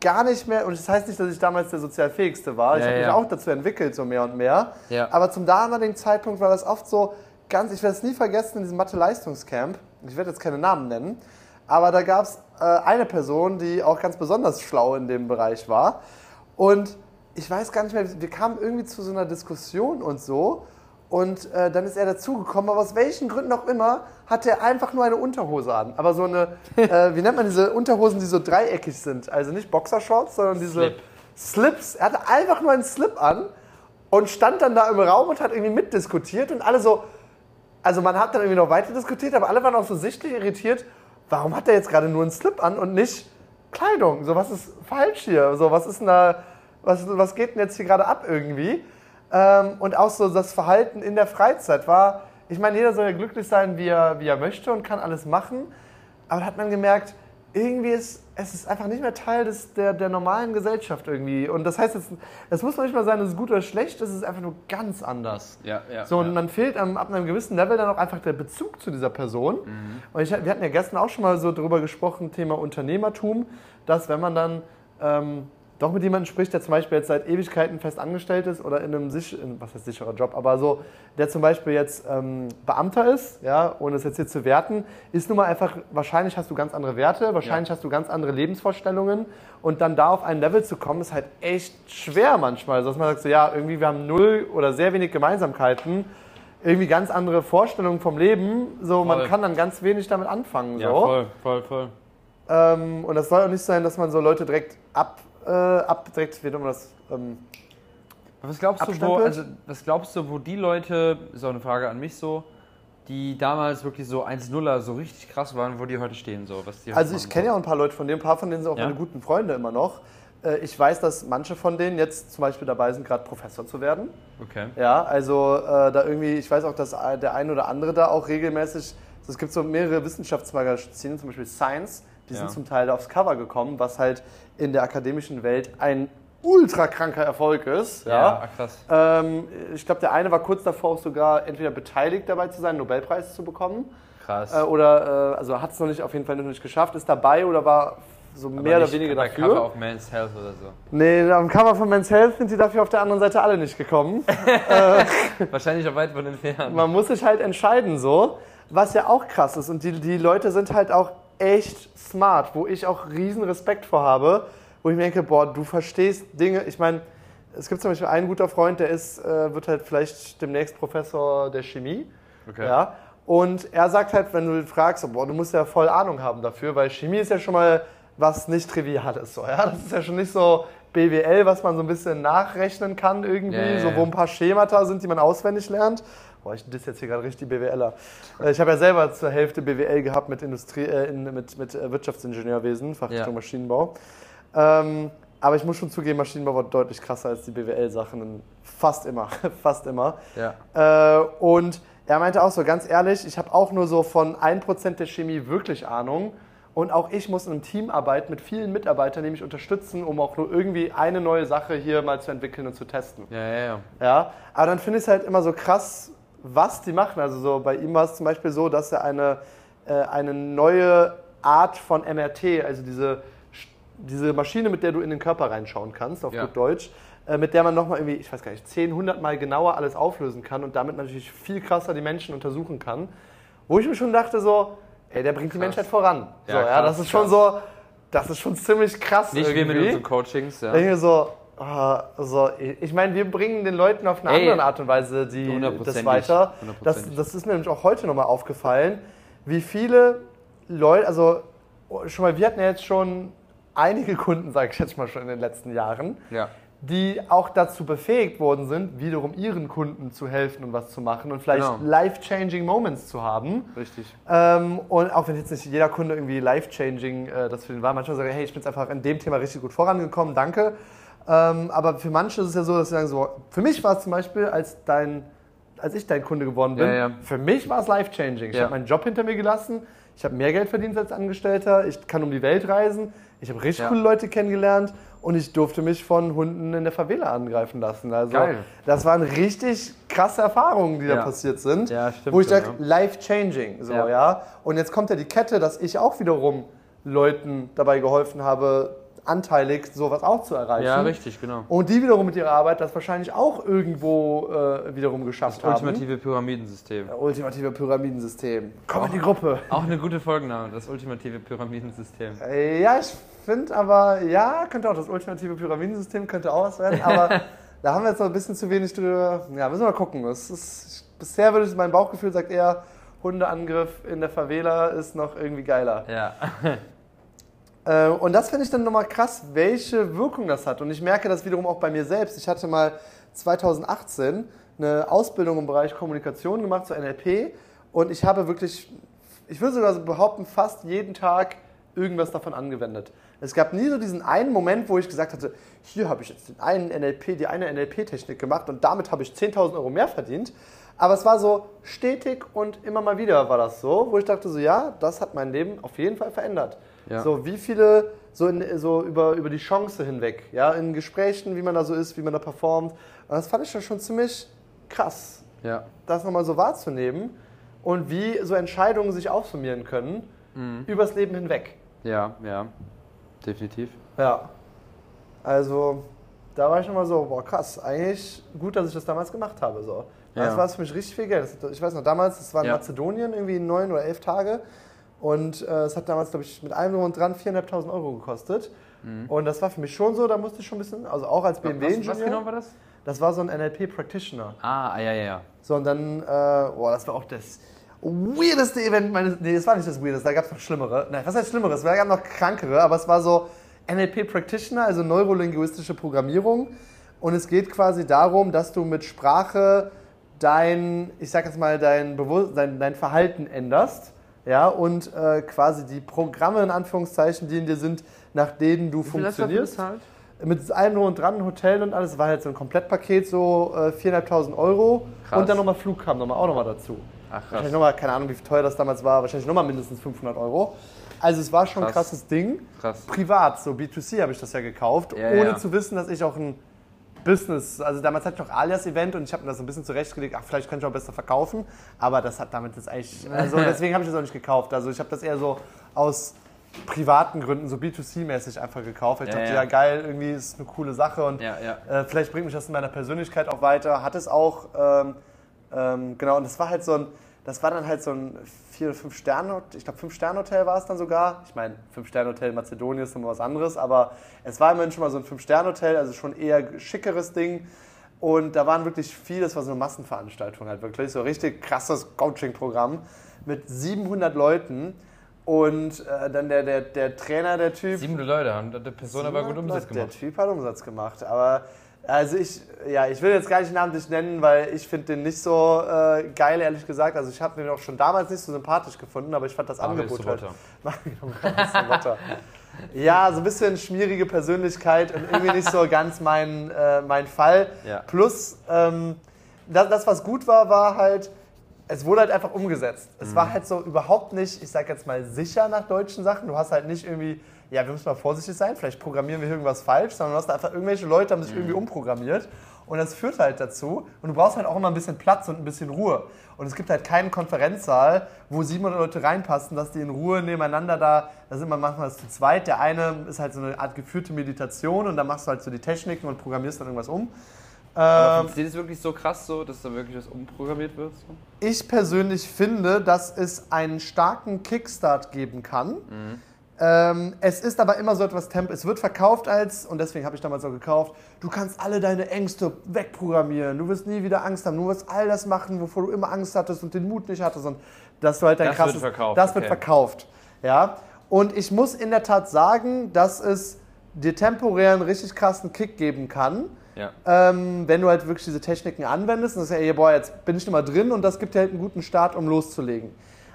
Speaker 2: gar nicht mehr, und das heißt nicht, dass ich damals der sozial fähigste war, ich
Speaker 1: Ja,
Speaker 2: habe mich
Speaker 1: ja.
Speaker 2: auch dazu entwickelt, so mehr und mehr.
Speaker 1: Ja.
Speaker 2: Aber zum damaligen Zeitpunkt war das oft so ganz, ich werde es nie vergessen, in diesem Mathe-Leistungscamp, ich werde jetzt keine Namen nennen, aber da gab es äh, eine Person, die auch ganz besonders schlau in dem Bereich war. Und ich weiß gar nicht mehr, wir kamen irgendwie zu so einer Diskussion und so. Und äh, dann ist er dazugekommen, aber aus welchen Gründen auch immer, hatte er einfach nur eine Unterhose an. Aber so eine, äh, wie nennt man diese Unterhosen, die so dreieckig sind? Also nicht Boxershorts, sondern diese
Speaker 1: Slip.
Speaker 2: Slips. Er hatte einfach nur einen Slip an und stand dann da im Raum und hat irgendwie mitdiskutiert und alle so, also man hat dann irgendwie noch weiter diskutiert, aber alle waren auch so sichtlich irritiert, warum hat er jetzt gerade nur einen Slip an und nicht Kleidung? So, was ist falsch hier? So, was ist denn da, was, was geht denn jetzt hier gerade ab irgendwie? Ähm, und auch so das Verhalten in der Freizeit war, ich meine, jeder soll ja glücklich sein, wie er, wie er möchte und kann alles machen, aber da hat man gemerkt, irgendwie ist es ist einfach nicht mehr Teil des, der, der normalen Gesellschaft irgendwie. Und das heißt, jetzt, es muss nicht mal sein, es ist gut oder schlecht, es ist einfach nur ganz anders.
Speaker 1: Ja, ja.
Speaker 2: So, und
Speaker 1: ja.
Speaker 2: man fehlt am, ab einem gewissen Level dann auch einfach der Bezug zu dieser Person.
Speaker 1: Mhm.
Speaker 2: Und ich, wir hatten ja gestern auch schon mal so drüber gesprochen, Thema Unternehmertum, dass wenn man dann ähm, doch mit jemandem spricht, der zum Beispiel jetzt seit Ewigkeiten fest angestellt ist oder in einem sich, was heißt sicherer Job, aber so, der zum Beispiel jetzt ähm, Beamter ist, ja, ohne es jetzt hier zu werten, ist nun mal einfach, wahrscheinlich hast du ganz andere Werte, wahrscheinlich
Speaker 1: Ja.
Speaker 2: hast du ganz andere Lebensvorstellungen und dann da auf ein Level zu kommen, ist halt echt schwer manchmal, dass man sagt so, ja, irgendwie wir haben null oder sehr wenig Gemeinsamkeiten, irgendwie ganz andere Vorstellungen vom Leben. So, man
Speaker 1: Voll.
Speaker 2: kann dann ganz wenig damit anfangen.
Speaker 1: Ja,
Speaker 2: so.
Speaker 1: voll, voll, voll.
Speaker 2: Ähm, und das soll auch nicht sein, dass man so Leute direkt ab, äh, ab direkt, nennt man das? Ähm,
Speaker 1: Was glaubst du, wo, also, was glaubst du, wo die Leute, ist auch eine Frage an mich so, die damals wirklich so 1-0er so richtig krass waren, wo die heute stehen, so, was die
Speaker 2: also ich kenne ja auch ein paar Leute von denen, ein paar von denen sind auch
Speaker 1: Ja?
Speaker 2: meine guten Freunde immer noch. Äh, ich weiß, dass manche von denen jetzt zum Beispiel dabei sind, gerade Professor zu werden.
Speaker 1: Okay.
Speaker 2: Ja, also äh, da irgendwie, ich weiß auch, dass der ein oder andere da auch regelmäßig, es gibt so mehrere Wissenschaftsmagazine, zum Beispiel Science, die
Speaker 1: Ja.
Speaker 2: sind zum Teil aufs Cover gekommen, was halt in der akademischen Welt ein ultra kranker Erfolg ist.
Speaker 1: Ja,
Speaker 2: Ja.
Speaker 1: krass.
Speaker 2: Ähm, ich glaube, der eine war kurz davor auch sogar entweder beteiligt dabei zu sein, einen Nobelpreis zu bekommen,
Speaker 1: Krass.
Speaker 2: äh, oder äh, also hat es noch nicht auf jeden Fall noch nicht geschafft, ist dabei oder war so mehr oder weniger
Speaker 1: bei
Speaker 2: dafür.
Speaker 1: Cover auf Men's Health oder so.
Speaker 2: Nee, am Cover von Men's Health sind die dafür auf der anderen Seite alle nicht gekommen.
Speaker 1: Wahrscheinlich auch weit von entfernt.
Speaker 2: Man muss sich halt entscheiden so, was ja auch krass ist. Und die, die Leute sind halt auch echt smart, wo ich auch riesen Respekt vor habe, wo ich mir denke, boah, du verstehst Dinge. Ich meine, es gibt zum Beispiel einen guter Freund, der ist, äh, wird halt vielleicht demnächst Professor der Chemie.
Speaker 1: Okay.
Speaker 2: Ja. Und er sagt halt, wenn du ihn fragst, boah, du musst ja voll Ahnung haben dafür, weil Chemie ist ja schon mal was nicht Triviales. So, ja? Das ist ja schon nicht so BWL, was man so ein bisschen nachrechnen kann irgendwie,
Speaker 1: Ja, ja,
Speaker 2: so wo ein paar Schemata sind, die man auswendig lernt. Boah, ich diss jetzt hier gerade richtig BWLer. Äh, Ich habe ja selber zur Hälfte BWL gehabt mit, Industrie, äh, mit, mit äh, Wirtschaftsingenieurwesen, Fachrichtung. Maschinenbau. Ähm, aber ich muss schon zugeben, Maschinenbau war deutlich krasser als die BWL-Sachen. Fast immer, fast immer.
Speaker 1: Ja.
Speaker 2: Äh, und er meinte auch so, ganz ehrlich, ich habe auch nur so von 1% der Chemie wirklich Ahnung. Und auch ich muss in einem Team arbeiten mit vielen Mitarbeitern, die mich unterstützen, um auch nur irgendwie eine neue Sache hier mal zu entwickeln und zu testen.
Speaker 1: Ja, ja, ja.
Speaker 2: Ja, aber dann finde ich es halt immer so krass, was die machen. Also so bei ihm war es zum Beispiel so, dass er eine, äh, eine neue Art von MRT, also diese, diese Maschine, mit der du in den Körper reinschauen kannst, auf
Speaker 1: Ja.
Speaker 2: gut Deutsch, äh, mit der man nochmal irgendwie, ich weiß gar nicht, 10, 100 Mal genauer alles auflösen kann und damit natürlich viel krasser die Menschen untersuchen kann. Wo ich mir schon dachte so, ey, der bringt die
Speaker 1: Krass.
Speaker 2: Menschheit voran.
Speaker 1: Ja,
Speaker 2: so, ja,
Speaker 1: krass,
Speaker 2: das ist schon
Speaker 1: krass.
Speaker 2: so, das ist schon ziemlich krass
Speaker 1: Nicht wie mit
Speaker 2: irgendwie.
Speaker 1: unseren Coachings, ja.
Speaker 2: Mir so, ah, so, ich meine, wir bringen den Leuten auf eine
Speaker 1: Ey,
Speaker 2: andere Art und Weise die, das weiter. Das, das ist mir nämlich auch heute nochmal aufgefallen, wie viele Leute, also schon mal, wir hatten ja jetzt schon einige Kunden, sage ich jetzt mal schon in den letzten Jahren,
Speaker 1: Ja.
Speaker 2: Die auch dazu befähigt worden sind, wiederum ihren Kunden zu helfen und was zu machen und vielleicht
Speaker 1: Genau.
Speaker 2: life-changing Moments zu haben.
Speaker 1: Richtig.
Speaker 2: Ähm, und auch wenn jetzt nicht jeder Kunde irgendwie life-changing äh, das für den war, manchmal sagen, hey, ich bin jetzt einfach in dem Thema richtig gut vorangekommen, danke. Ähm, aber für manche ist es ja so, dass sie sagen so, für mich war es zum Beispiel, als dein, als ich dein Kunde geworden bin,
Speaker 1: Ja, ja.
Speaker 2: für mich war es life-changing. Ich
Speaker 1: Ja.
Speaker 2: habe meinen Job hinter mir gelassen, ich habe mehr Geld verdient als Angestellter, ich kann um die Welt reisen, ich habe richtig coole Leute kennengelernt und ich durfte mich von Hunden in der Favela angreifen lassen. Also
Speaker 1: Geil.
Speaker 2: das waren richtig krasse Erfahrungen, die da
Speaker 1: Ja.
Speaker 2: passiert sind.
Speaker 1: Ja, stimmt
Speaker 2: Wo ich sage,
Speaker 1: ja.
Speaker 2: life-changing. So, ja.
Speaker 1: Ja.
Speaker 2: Und jetzt kommt ja die Kette, dass ich auch wiederum Leuten dabei geholfen habe, anteilig sowas auch zu erreichen.
Speaker 1: Ja, richtig, genau.
Speaker 2: Und die wiederum mit ihrer Arbeit das wahrscheinlich auch irgendwo äh, wiederum geschafft
Speaker 1: Das
Speaker 2: haben.
Speaker 1: ultimative Pyramidensystem.
Speaker 2: Ultimative Pyramidensystem. Komm in die Gruppe.
Speaker 1: Auch eine gute Folgenname, das ultimative Pyramidensystem.
Speaker 2: Äh, Ja, ich finde aber, ja, könnte auch das ultimative Pyramidensystem, könnte auch was werden, aber da haben wir jetzt noch ein bisschen zu wenig drüber. Ja, müssen wir mal gucken. Es ist, bisher würde ich, mein Bauchgefühl sagt eher, Hundeangriff in der Favela ist noch irgendwie geiler.
Speaker 1: Ja.
Speaker 2: Äh, und das finde ich dann nochmal krass, welche Wirkung das hat. Und ich merke das wiederum auch bei mir selbst. Ich hatte mal 2018 eine Ausbildung im Bereich Kommunikation gemacht zur NLP und ich habe wirklich, ich würde sogar so behaupten, fast jeden Tag irgendwas davon angewendet. Es gab nie so diesen einen Moment, wo ich gesagt hatte, hier habe ich jetzt den einen NLP, die eine NLP-Technik gemacht und damit habe ich 10.000 Euro mehr verdient. Aber es war so stetig und immer mal wieder war das so, wo ich dachte so, ja, das hat mein Leben auf jeden Fall verändert.
Speaker 1: Ja.
Speaker 2: So, wie viele, so, in, so über, über die Chance hinweg, ja, in Gesprächen, wie man da so ist, wie man da performt. Und das fand ich dann schon ziemlich krass,
Speaker 1: Ja.
Speaker 2: das nochmal so wahrzunehmen und wie so Entscheidungen sich aufsummieren können übers Leben hinweg.
Speaker 1: Ja, ja. Definitiv.
Speaker 2: Ja. Also, da war ich nochmal so, boah, krass, eigentlich gut, dass ich das damals gemacht habe. So. Das
Speaker 1: Ja.
Speaker 2: war für mich richtig viel Geld. Das, ich weiß noch, damals, das war in
Speaker 1: Ja.
Speaker 2: Mazedonien, irgendwie neun oder elf Tage. Und äh, es hat damals, glaube ich, mit allem drum und dran 4.500 Euro gekostet. Und das war für mich schon so, da musste ich schon ein bisschen, also auch als
Speaker 1: Mhm. Was,
Speaker 2: BMW-Ingenieur.
Speaker 1: was genau war das?
Speaker 2: Das war so ein NLP-Practitioner.
Speaker 1: Ah, ja, ja, ja.
Speaker 2: So, und dann, äh, boah, das war auch das weirdeste Event meines. Nee, das war nicht das weirdeste, da gab es noch schlimmere. Nein, was heißt schlimmeres? Es gab noch krankere, aber es war so NLP Practitioner, also neurolinguistische Programmierung. Und es geht quasi darum, dass du mit Sprache dein, ich sag jetzt mal, dein, Bewusst dein, dein Verhalten änderst. Ja, und äh, quasi die Programme in Anführungszeichen, die in dir sind, nach denen du
Speaker 1: Wie
Speaker 2: funktionierst.
Speaker 1: bezahlt?
Speaker 2: Mit allem drum und dran, Hotel und alles, war halt so ein Komplettpaket, so äh, 4.500 Euro.
Speaker 1: Krass.
Speaker 2: Und dann nochmal Flug kam nochmal, auch nochmal dazu.
Speaker 1: Ach,
Speaker 2: Wahrscheinlich
Speaker 1: krass.
Speaker 2: nochmal, keine Ahnung, wie teuer das damals war, wahrscheinlich nochmal mindestens 500 Euro. Also es war schon ein
Speaker 1: Krass.
Speaker 2: krasses Ding.
Speaker 1: Krass.
Speaker 2: Privat, so B2C habe ich das ja gekauft,
Speaker 1: Ja,
Speaker 2: ohne
Speaker 1: ja.
Speaker 2: zu wissen, dass ich auch ein Business, also damals hatte ich noch Alias-Event und ich habe mir das so ein bisschen zurechtgelegt, ach, vielleicht könnte ich auch besser verkaufen, aber das hat damit jetzt eigentlich, also deswegen habe ich das auch nicht gekauft. Also ich habe das eher so aus privaten Gründen, so B2C-mäßig einfach gekauft. Ich
Speaker 1: Ja,
Speaker 2: dachte,
Speaker 1: ja.
Speaker 2: ja geil, irgendwie ist eine coole Sache und
Speaker 1: ja.
Speaker 2: äh, vielleicht bringt mich das in meiner Persönlichkeit auch weiter. Hat es auch, ähm, ähm, genau, und das war halt so ein, das war dann halt so ein vier, fünf Sterne, ich glaube fünf Sterne Hotel war es dann sogar. Ich meine, fünf Sterne Hotel in Mazedonien ist immer was anderes, aber es war immerhin schon mal so ein fünf Sterne Hotel, also schon eher schickeres Ding. Und da waren wirklich viele, das war so eine Massenveranstaltung halt wirklich, so ein richtig krasses Coaching-Programm mit 700 Leuten. Und äh, dann der, der, der Trainer, der Typ,
Speaker 1: Sieben Leute haben, der Person aber gut
Speaker 2: 700
Speaker 1: Umsatz
Speaker 2: Leute.
Speaker 1: gemacht.
Speaker 2: Der Typ hat Umsatz gemacht, aber also ich, ja, ich will jetzt gar nicht namentlich nennen, weil ich finde den nicht so äh, geil, ehrlich gesagt. Also ich habe den auch schon damals nicht so sympathisch gefunden, aber ich fand das
Speaker 1: Marius
Speaker 2: Angebot halt. Ja, so ein bisschen schmierige Persönlichkeit und irgendwie nicht so ganz mein, äh, mein Fall.
Speaker 1: Ja.
Speaker 2: Plus, ähm, das, das, was gut war, war halt, es wurde halt einfach umgesetzt. Es
Speaker 1: Mhm.
Speaker 2: war halt so überhaupt nicht, ich sag jetzt mal, sicher nach deutschen Sachen. Du hast halt nicht irgendwie, ja, wir müssen mal vorsichtig sein, vielleicht programmieren wir irgendwas falsch, sondern du hast einfach irgendwelche Leute haben sich
Speaker 1: Mhm.
Speaker 2: irgendwie umprogrammiert. Und das führt halt dazu. Und du brauchst halt auch immer ein bisschen Platz und ein bisschen Ruhe. Und es gibt halt keinen Konferenzsaal, wo 700 Leute reinpassen, dass die in Ruhe nebeneinander da, da sind wir manchmal zu zweit. Der eine ist halt so eine Art geführte Meditation und dann machst du halt so die Techniken und programmierst dann irgendwas um.
Speaker 1: Aber
Speaker 2: Ähm,
Speaker 1: es wirklich so krass so, dass da wirklich was umprogrammiert wird? So?
Speaker 2: Ich persönlich finde, dass es einen starken Kickstart geben kann. Ähm, es ist aber immer so etwas Temp. Es wird verkauft als, und deswegen habe ich damals auch gekauft, du kannst alle deine Ängste wegprogrammieren. Du wirst nie wieder Angst haben. Du wirst all das machen, wovor du immer Angst hattest und den Mut nicht hattest. Und dass du halt dein
Speaker 1: Das wird
Speaker 2: krasses.
Speaker 1: verkauft,
Speaker 2: Das wird
Speaker 1: okay.
Speaker 2: verkauft. Ja. Und ich muss in der Tat sagen, dass es dir temporär einen richtig krassen Kick geben kann
Speaker 1: Ja.
Speaker 2: ähm, wenn du halt wirklich diese Techniken anwendest und sagst, ey, boah, jetzt bin ich nicht mal drin und das gibt dir halt einen guten Start, um loszulegen.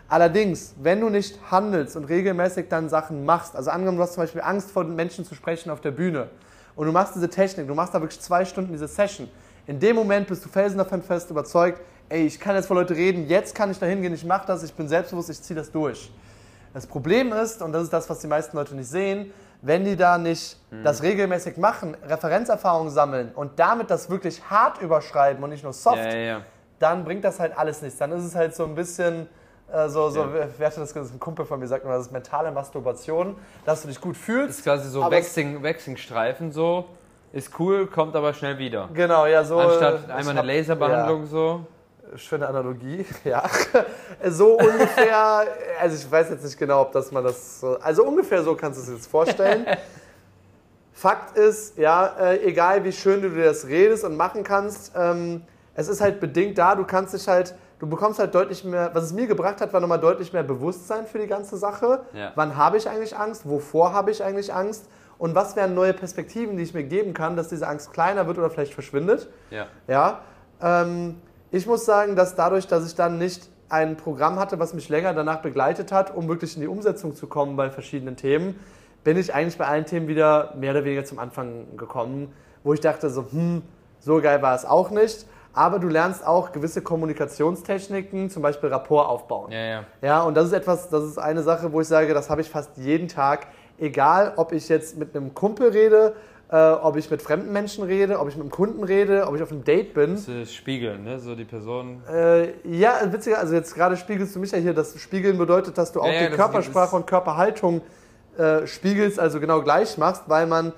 Speaker 2: Allerdings, wenn du nicht handelst und regelmäßig dann Sachen machst, also angenommen, du hast zum Beispiel Angst vor Menschen zu sprechen auf der Bühne und du machst diese Technik, du machst da wirklich zwei Stunden diese Session, in dem Moment bist du felsen davon fest überzeugt, ey, ich kann jetzt vor Leute reden, jetzt kann ich da hingehen, ich mache das, ich bin selbstbewusst, ich ziehe das durch. Das Problem ist, und das ist das, was die meisten Leute nicht sehen, wenn die da nicht das regelmäßig machen, Referenzerfahrung sammeln und damit das wirklich hart überschreiben und nicht nur soft,
Speaker 1: Ja, ja, ja.
Speaker 2: dann bringt das halt alles nichts. Dann ist es halt so ein bisschen, so, so wer wer hatte das gesagt? Ein Kumpel von mir sagt immer, das ist mentale Masturbation, dass du dich gut
Speaker 1: Das
Speaker 2: fühlst.
Speaker 1: ist quasi so Waxing, Waxing-Streifen so. Ist cool, kommt aber schnell wieder.
Speaker 2: Genau, ja, so.
Speaker 1: Anstatt
Speaker 2: äh,
Speaker 1: einmal
Speaker 2: ich
Speaker 1: eine
Speaker 2: hab-
Speaker 1: Laserbehandlung so.
Speaker 2: Ja, schöne Analogie, ja. so ungefähr, also ich weiß jetzt nicht genau, ob das man das so, also ungefähr so kannst du es jetzt vorstellen. Fakt ist, ja, äh, egal wie schön du dir das redest und machen kannst, ähm, es ist halt bedingt da, du kannst dich halt, du bekommst halt deutlich mehr, was es mir gebracht hat, war nochmal deutlich mehr Bewusstsein für die ganze Sache.
Speaker 1: Ja.
Speaker 2: Wann habe ich eigentlich Angst? Wovor habe ich eigentlich Angst? Und was wären neue Perspektiven, die ich mir geben kann, dass diese Angst kleiner wird oder vielleicht verschwindet?
Speaker 1: Ja.
Speaker 2: Ja, ähm, ich muss sagen, dass dadurch, dass ich dann nicht ein Programm hatte, was mich länger danach begleitet hat, um wirklich in die Umsetzung zu kommen bei verschiedenen Themen, bin ich eigentlich bei allen Themen wieder mehr oder weniger zum Anfang gekommen, wo ich dachte so, hm, so geil war es auch nicht. Aber du lernst auch gewisse Kommunikationstechniken, zum Beispiel Rapport aufbauen.
Speaker 1: Ja, ja.
Speaker 2: Ja, und das ist etwas, das ist eine Sache, wo ich sage, das habe ich fast jeden Tag, egal ob ich jetzt mit einem Kumpel rede, äh, ob ich mit fremden Menschen rede, ob ich mit einem Kunden rede, ob ich auf einem Date bin.
Speaker 1: Das ist Spiegeln, ne? So die Person.
Speaker 2: Äh, ja, witziger, also jetzt gerade spiegelst du mich ja hier, das Spiegeln bedeutet, dass du auch
Speaker 1: Ja,
Speaker 2: die Körpersprache und Körperhaltung äh, spiegelst, also genau gleich machst, weil man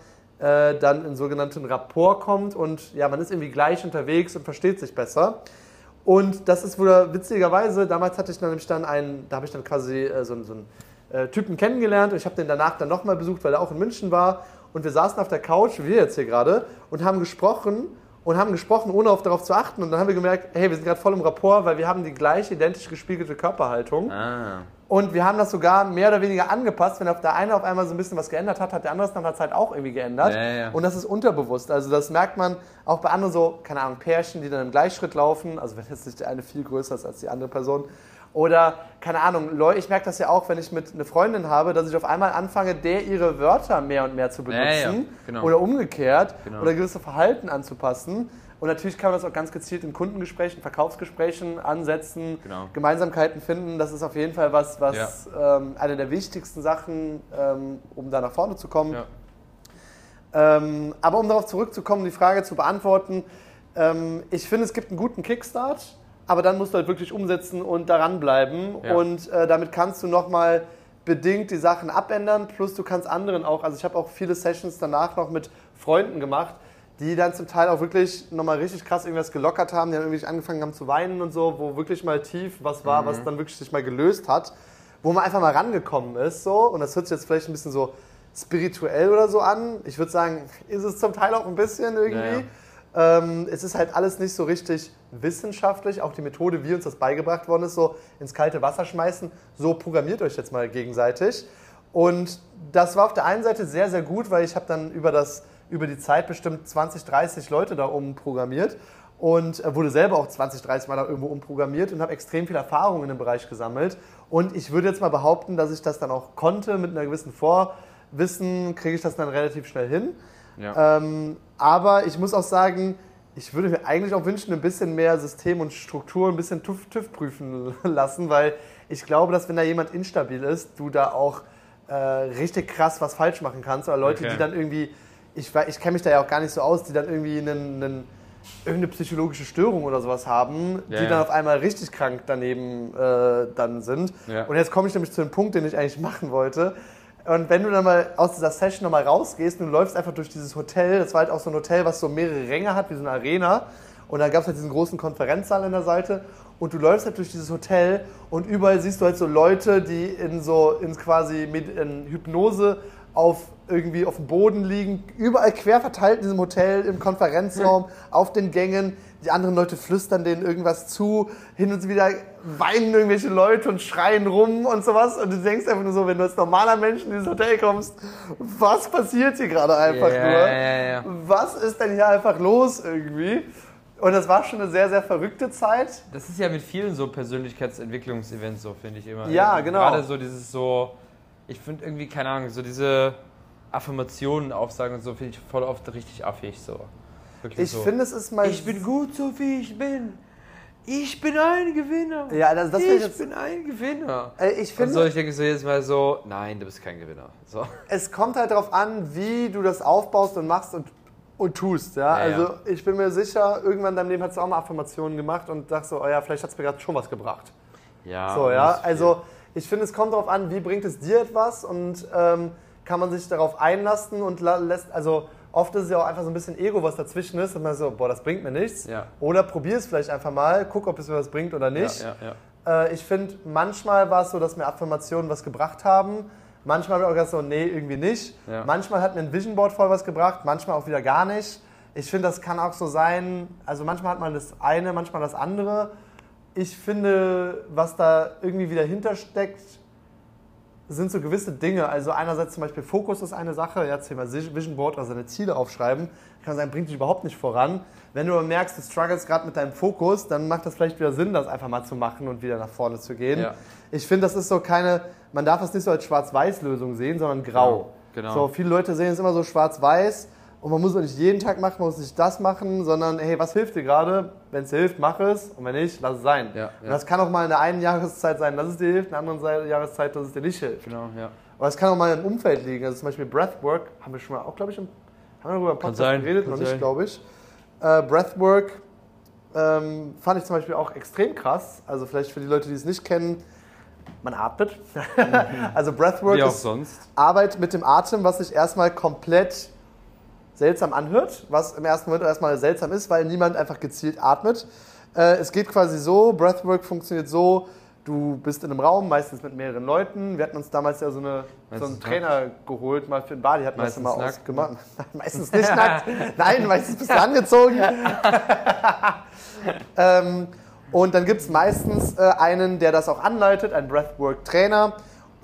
Speaker 2: äh, dann in sogenannten Rapport kommt und ja, man ist irgendwie gleich unterwegs und versteht sich besser. Und das ist wohl witzigerweise, damals hatte ich dann nämlich dann einen, da habe ich dann quasi äh, so, so einen äh, Typen kennengelernt und ich habe den danach dann nochmal besucht, weil er auch in München war und wir saßen auf der Couch, wie wir jetzt hier gerade, und haben gesprochen und haben gesprochen, ohne auf, darauf zu achten. Und dann haben wir gemerkt, hey, wir sind gerade voll im Rapport, weil wir haben die gleiche identisch gespiegelte Körperhaltung.
Speaker 1: Ah.
Speaker 2: Und wir haben das sogar mehr oder weniger angepasst. Wenn auf der eine auf einmal so ein bisschen was geändert hat, hat der andere es nach der Zeit auch irgendwie geändert.
Speaker 1: Ja, ja.
Speaker 2: Und das ist unterbewusst. Also das merkt man auch bei anderen so, keine Ahnung, Pärchen, die dann im Gleichschritt laufen. Also wenn jetzt nicht der eine viel größer ist als die andere Person. Oder, keine Ahnung, Leute, ich merke das ja auch, wenn ich mit einer Freundin habe, dass ich auf einmal anfange, der ihre Wörter mehr und mehr zu benutzen.
Speaker 1: Ja, genau.
Speaker 2: Oder umgekehrt.
Speaker 1: Genau.
Speaker 2: Oder gewisse Verhalten anzupassen. Und natürlich kann man das auch ganz gezielt in Kundengesprächen, Verkaufsgesprächen ansetzen,
Speaker 1: Genau.
Speaker 2: Gemeinsamkeiten finden. Das ist auf jeden Fall was, was ähm, eine der wichtigsten Sachen, ähm, um da nach vorne zu kommen.
Speaker 1: Ja.
Speaker 2: Ähm, aber um darauf zurückzukommen, die Frage zu beantworten, ähm, ich finde, es gibt einen guten Kickstart, aber dann musst du halt wirklich umsetzen und daran bleiben.
Speaker 1: Ja.
Speaker 2: Und äh, damit kannst du nochmal bedingt die Sachen abändern, plus du kannst anderen auch, also ich habe auch viele Sessions danach noch mit Freunden gemacht, die dann zum Teil auch wirklich nochmal richtig krass irgendwas gelockert haben, die dann irgendwie angefangen haben zu weinen und so, wo wirklich mal tief was war, was dann wirklich sich mal gelöst hat, wo man einfach mal rangekommen ist so und das hört sich jetzt vielleicht ein bisschen so spirituell oder so an. Ich würde sagen, ist es zum Teil auch ein bisschen irgendwie. Ähm, es ist halt alles nicht so richtig wissenschaftlich, auch die Methode, wie uns das beigebracht worden ist, so ins kalte Wasser schmeißen, so programmiert euch jetzt mal gegenseitig. Und das war auf der einen Seite sehr, sehr gut, weil ich habe dann über, das, über die Zeit bestimmt 20, 30 Leute da umprogrammiert und äh, wurde selber auch 20, 30 Mal da irgendwo umprogrammiert und habe extrem viel Erfahrung in dem Bereich gesammelt. Und ich würde jetzt mal behaupten, dass ich das dann auch konnte mit einer gewissen Vorwissen, kriege ich das dann relativ schnell hin.
Speaker 1: Ja.
Speaker 2: Ähm, aber ich muss auch sagen, ich würde mir eigentlich auch wünschen, ein bisschen mehr System und Struktur, ein bisschen TÜV, TÜV prüfen lassen, weil ich glaube, dass wenn da jemand instabil ist, du da auch äh, richtig krass was falsch machen kannst. Oder Leute,
Speaker 1: Okay.
Speaker 2: die dann irgendwie, ich, ich kenne mich da ja auch gar nicht so aus, die dann irgendwie einen, einen, irgendeine psychologische Störung oder sowas haben,
Speaker 1: Ja,
Speaker 2: die
Speaker 1: ja.
Speaker 2: dann auf einmal richtig krank daneben äh, dann sind.
Speaker 1: Ja.
Speaker 2: Und jetzt komme ich nämlich zu dem Punkt, den ich eigentlich machen wollte. Und wenn du dann mal aus dieser Session nochmal rausgehst und du läufst einfach durch dieses Hotel, das war halt auch so ein Hotel, was so mehrere Ränge hat, wie so eine Arena. Und dann gab es halt diesen großen Konferenzsaal an der Seite. Und du läufst halt durch dieses Hotel und überall siehst du halt so Leute, die in so in quasi mit in Hypnose auf irgendwie auf dem Boden liegen, überall quer verteilt in diesem Hotel, im Konferenzraum, auf den Gängen. Die anderen Leute flüstern denen irgendwas zu, hin und wieder weinen irgendwelche Leute und schreien rum und sowas. Und du denkst einfach nur so, wenn du als normaler Mensch in dieses Hotel kommst, was passiert hier gerade einfach
Speaker 1: ja,
Speaker 2: nur?
Speaker 1: ja, ja.
Speaker 2: Was ist denn hier einfach los irgendwie? Und das war schon eine sehr, sehr verrückte Zeit.
Speaker 1: Das ist ja mit vielen so Persönlichkeitsentwicklungsevents so, finde ich immer.
Speaker 2: Ja, genau.
Speaker 1: Gerade so dieses so, ich finde irgendwie, keine Ahnung, so diese Affirmationen aufsagen und so, finde ich voll oft richtig affig so. Wirklich
Speaker 2: Ich
Speaker 1: so.
Speaker 2: finde, es ist mal.
Speaker 1: Ich bin gut, so wie ich bin. Ich bin ein Gewinner.
Speaker 2: Ja, das, das
Speaker 1: ich
Speaker 2: ich jetzt,
Speaker 1: bin ein Gewinner.
Speaker 2: äh, ich
Speaker 1: Und
Speaker 2: finde,
Speaker 1: so, ich denke so jedes Mal so, nein, du bist kein Gewinner. So.
Speaker 2: es kommt halt darauf an, wie du das aufbaust und machst und, und tust. Ja?
Speaker 1: Ja,
Speaker 2: also
Speaker 1: ja.
Speaker 2: ich bin mir sicher, irgendwann in deinem Leben hast du auch mal Affirmationen gemacht und dachtest so, oh ja, vielleicht hat es mir gerade schon was gebracht.
Speaker 1: Ja,
Speaker 2: So, ja. Also ich finde, es kommt darauf an, wie bringt es dir etwas und ähm, kann man sich darauf einlassen und lässt, also oft ist es ja auch einfach so ein bisschen Ego, was dazwischen ist und man so, boah, das bringt mir nichts.
Speaker 1: Ja.
Speaker 2: Oder probier es vielleicht einfach mal, guck, ob es mir was bringt oder nicht.
Speaker 1: Ja, ja.
Speaker 2: Äh, ich finde, manchmal war es so, dass mir Affirmationen was gebracht haben. Manchmal habe ich auch gesagt, so, nee, irgendwie nicht. Manchmal hat mir ein Vision Board voll was gebracht, manchmal auch wieder gar nicht. Ich finde, das kann auch so sein, also manchmal hat man das eine, manchmal das andere. Ich finde, was da irgendwie wieder hintersteckt, sind so gewisse Dinge. Also einerseits zum Beispiel Fokus ist eine Sache, ja, Thema Vision Board, also seine Ziele aufschreiben, kann sein, bringt dich überhaupt nicht voran. Wenn du aber merkst, du struggles gerade mit deinem Fokus, dann macht das vielleicht wieder Sinn, das einfach mal zu machen und wieder nach vorne zu gehen.
Speaker 1: Ja.
Speaker 2: Ich finde, das ist so keine, man darf das nicht so als Schwarz-Weiß-Lösung sehen, sondern grau.
Speaker 1: Genau, genau.
Speaker 2: So, viele Leute sehen es immer so schwarz-weiß und man muss auch nicht jeden Tag machen, man muss nicht das machen, sondern hey, was hilft dir gerade? Wenn es hilft, mach es und wenn nicht, lass es sein.
Speaker 1: Ja,
Speaker 2: Und
Speaker 1: ja.
Speaker 2: das kann auch mal in der einen Jahreszeit sein, dass es dir hilft, in der anderen Jahreszeit, dass es dir nicht hilft.
Speaker 1: Genau, ja.
Speaker 2: Aber es kann auch mal im Umfeld liegen. Also zum Beispiel Breathwork, haben wir schon mal auch, glaube ich, im, haben wir darüber im Podcast
Speaker 1: sein,
Speaker 2: geredet, noch nicht, glaube ich. Äh, Breathwork ähm, fand ich zum Beispiel auch extrem krass. Also vielleicht für die Leute, die es nicht kennen, man atmet. also Breathwork ist
Speaker 1: sonst.
Speaker 2: Arbeit mit dem Atem, was sich erstmal komplett seltsam anhört, was im ersten Moment erstmal seltsam ist, weil niemand einfach gezielt atmet. Äh, es geht quasi so, Breathwork funktioniert so, Du bist in einem Raum, meistens mit mehreren Leuten. Wir hatten uns damals ja so, eine, so einen Trainer geholt, mal für den Bali, hatten wir das
Speaker 1: Meistens
Speaker 2: immer
Speaker 1: nackt.
Speaker 2: ausgemacht. meistens nicht nackt. Nein, meistens bist du angezogen. ähm, und dann gibt es meistens äh, einen, der das auch anleitet, einen Breathwork-Trainer.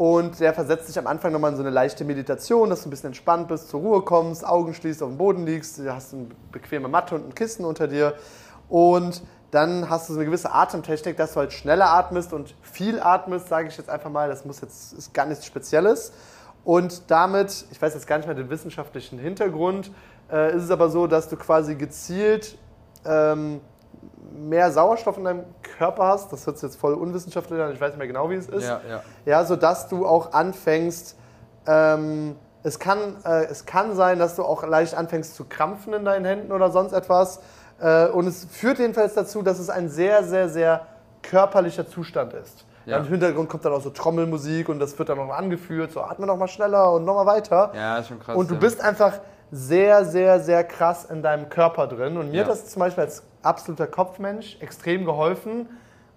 Speaker 2: Und der versetzt dich am Anfang nochmal in so eine leichte Meditation, dass du ein bisschen entspannt bist, zur Ruhe kommst, Augen schließt, auf dem Boden liegst, du hast eine bequeme Matte und ein Kissen unter dir. Und dann hast du so eine gewisse Atemtechnik, dass du halt schneller atmest und viel atmest, sage ich jetzt einfach mal. Das muss jetzt, ist gar nichts Spezielles. Und damit, ich weiß jetzt gar nicht mehr den wissenschaftlichen Hintergrund, äh, ist es aber so, dass du quasi gezielt ähm, mehr Sauerstoff in deinem Körper hast. Das hört sich jetzt voll unwissenschaftlich an, ich weiß nicht mehr genau, wie es ist.
Speaker 1: Ja, ja.
Speaker 2: Ja, sodass du auch anfängst, ähm, es, kann, äh, es kann sein, dass du auch leicht anfängst zu krampfen in deinen Händen oder sonst etwas. Äh, und es führt jedenfalls dazu, dass es ein sehr, sehr, sehr körperlicher Zustand ist.
Speaker 1: Ja.
Speaker 2: Im Hintergrund kommt dann auch so Trommelmusik und das wird dann noch angeführt, so atme noch mal schneller und noch mal weiter.
Speaker 1: Ja, ist schon krass.
Speaker 2: Und du
Speaker 1: ja.
Speaker 2: bist einfach sehr, sehr, sehr krass in deinem Körper drin. Und mir
Speaker 1: Ja.
Speaker 2: hat das zum Beispiel als absoluter Kopfmensch extrem geholfen,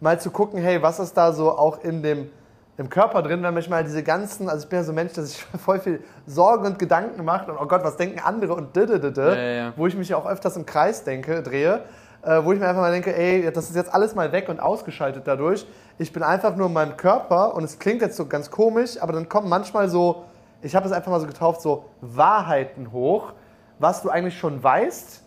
Speaker 2: mal zu gucken, hey, was ist da so auch in dem im Körper drin, wenn manchmal diese ganzen, also ich bin ja so ein Mensch, der sich voll viel Sorgen und Gedanken macht und oh Gott, was denken andere und dididide,
Speaker 1: Ja, ja, ja.
Speaker 2: wo ich mich ja auch öfters im Kreis denke, drehe, äh, wo ich mir einfach mal denke, ey, das ist jetzt alles mal weg und ausgeschaltet dadurch. Ich bin einfach nur in meinem Körper und es klingt jetzt so ganz komisch, aber dann kommen manchmal so, ich habe es einfach mal so getauft, so Wahrheiten hoch, was du eigentlich schon weißt,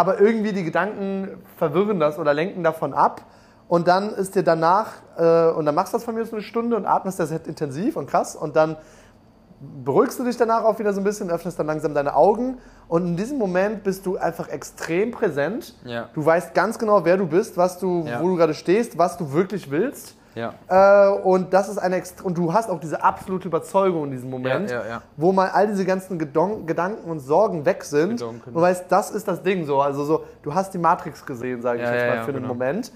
Speaker 2: aber irgendwie die Gedanken verwirren das oder lenken davon ab. Und dann ist dir danach, äh, und dann machst du das von mir so eine Stunde und atmest das halt intensiv und krass. Und dann beruhigst du dich danach auch wieder so ein bisschen, öffnest dann langsam deine Augen. Und in diesem Moment bist du einfach extrem präsent.
Speaker 1: Ja.
Speaker 2: Du weißt ganz genau, wer du bist, was du,
Speaker 1: Ja.
Speaker 2: wo du gerade stehst, was du wirklich willst.
Speaker 1: Ja.
Speaker 2: Äh, und das ist eine und du hast auch diese absolute Überzeugung in diesem Moment,
Speaker 1: Ja, ja,
Speaker 2: wo mal all diese ganzen Gedon Gedanken und Sorgen weg sind.
Speaker 1: Gedanken.
Speaker 2: Du weißt, das ist das Ding so. Also so, du hast die Matrix gesehen, sage ich jetzt mal für einen
Speaker 1: genau.
Speaker 2: Moment.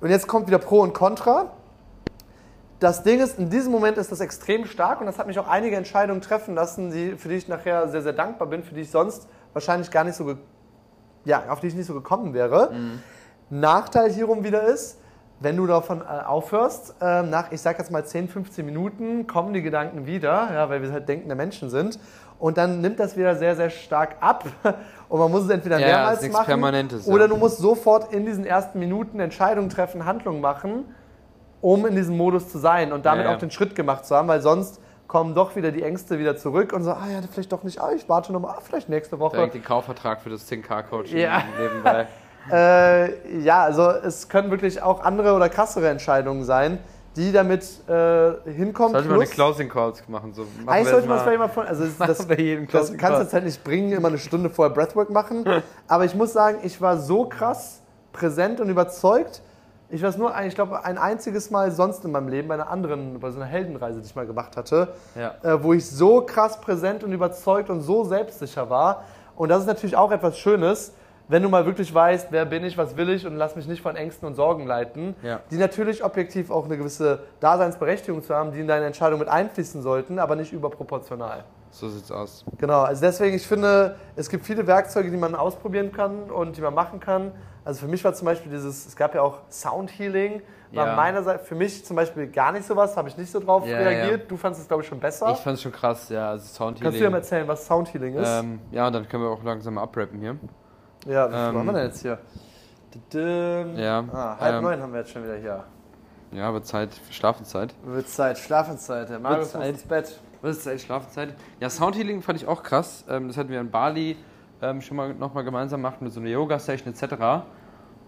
Speaker 2: Und jetzt kommt wieder Pro und Contra. Das Ding ist, in diesem Moment ist das extrem stark und das hat mich auch einige Entscheidungen treffen lassen, die, für die ich nachher sehr, sehr dankbar bin, für die ich sonst wahrscheinlich gar nicht so, ja, auf die ich nicht so gekommen wäre. Nachteil hierum wieder ist, wenn du davon äh, aufhörst, äh, nach, ich sag jetzt mal 10, 15 Minuten, kommen die Gedanken wieder, ja, weil wir halt denkende Menschen sind. Und dann nimmt das wieder sehr, sehr stark ab. Und man muss es entweder
Speaker 1: Ja,
Speaker 2: mehrmals
Speaker 1: ist nichts
Speaker 2: machen.
Speaker 1: Permanentes,
Speaker 2: oder du musst sofort in diesen ersten Minuten Entscheidungen treffen, Handlungen machen, um in diesem Modus zu sein und damit
Speaker 1: Ja, ja.
Speaker 2: auch den Schritt gemacht zu haben, weil sonst kommen doch wieder die Ängste wieder zurück und so, ah ja, vielleicht doch nicht, ah, ich warte nochmal, ah, vielleicht nächste Woche.
Speaker 1: Direkt den Kaufvertrag für das 10K-Coaching
Speaker 2: Ja.
Speaker 1: nebenbei.
Speaker 2: Äh, ja, also es können wirklich auch andere oder krassere Entscheidungen sein, die damit äh, hinkommen.
Speaker 1: Sollte man eine Closing Calls machen. So, machen
Speaker 2: Eigentlich sollte man das vielleicht mal von. Also das,
Speaker 1: Machen
Speaker 2: das,
Speaker 1: jeden
Speaker 2: das kannst du jetzt halt nicht bringen, immer eine Stunde vorher Breathwork machen. Aber ich muss sagen, ich war so krass präsent und überzeugt. Ich war es nur, ich glaube, ein einziges Mal sonst in meinem Leben bei einer anderen, bei so einer Heldenreise, die ich mal gemacht hatte,
Speaker 1: Ja.
Speaker 2: äh, wo ich so krass präsent und überzeugt und so selbstsicher war. Und das ist natürlich auch etwas Schönes, wenn du mal wirklich weißt, wer bin ich, was will ich und lass mich nicht von Ängsten und Sorgen leiten,
Speaker 1: Ja.
Speaker 2: die natürlich objektiv auch eine gewisse Daseinsberechtigung zu haben, die in deine Entscheidung mit einfließen sollten, aber nicht überproportional.
Speaker 1: So sieht's aus.
Speaker 2: Genau, also deswegen, ich finde, es gibt viele Werkzeuge, die man ausprobieren kann und die man machen kann. Also für mich war zum Beispiel dieses, es gab ja auch Sound Healing, war
Speaker 1: Ja.
Speaker 2: meinerseits für mich zum Beispiel gar nicht sowas, habe ich nicht so drauf
Speaker 1: Ja,
Speaker 2: reagiert. Du fandest es, glaube ich, schon besser.
Speaker 1: Ich fand's schon krass, ja. Also Sound
Speaker 2: Kannst du dir mal erzählen, was Sound Healing ist?
Speaker 1: ähm, Ja, und dann können wir auch langsam abrappen hier.
Speaker 2: Ja, wie viel
Speaker 1: ähm,
Speaker 2: haben wir denn jetzt hier?
Speaker 1: Ja,
Speaker 2: Ah, halb
Speaker 1: ähm,
Speaker 2: neun haben wir jetzt schon wieder hier.
Speaker 1: Ja, aber Zeit, Schlafenszeit.
Speaker 2: Wird Zeit, Schlafenszeit. Der Marius muss ins Bett.
Speaker 1: Ist Zeit, Schlafenszeit? Ja, Soundhealing fand ich auch krass. Ähm, das hatten wir in Bali ähm, schon mal nochmal gemeinsam gemacht mit so einer Yoga-Session etc.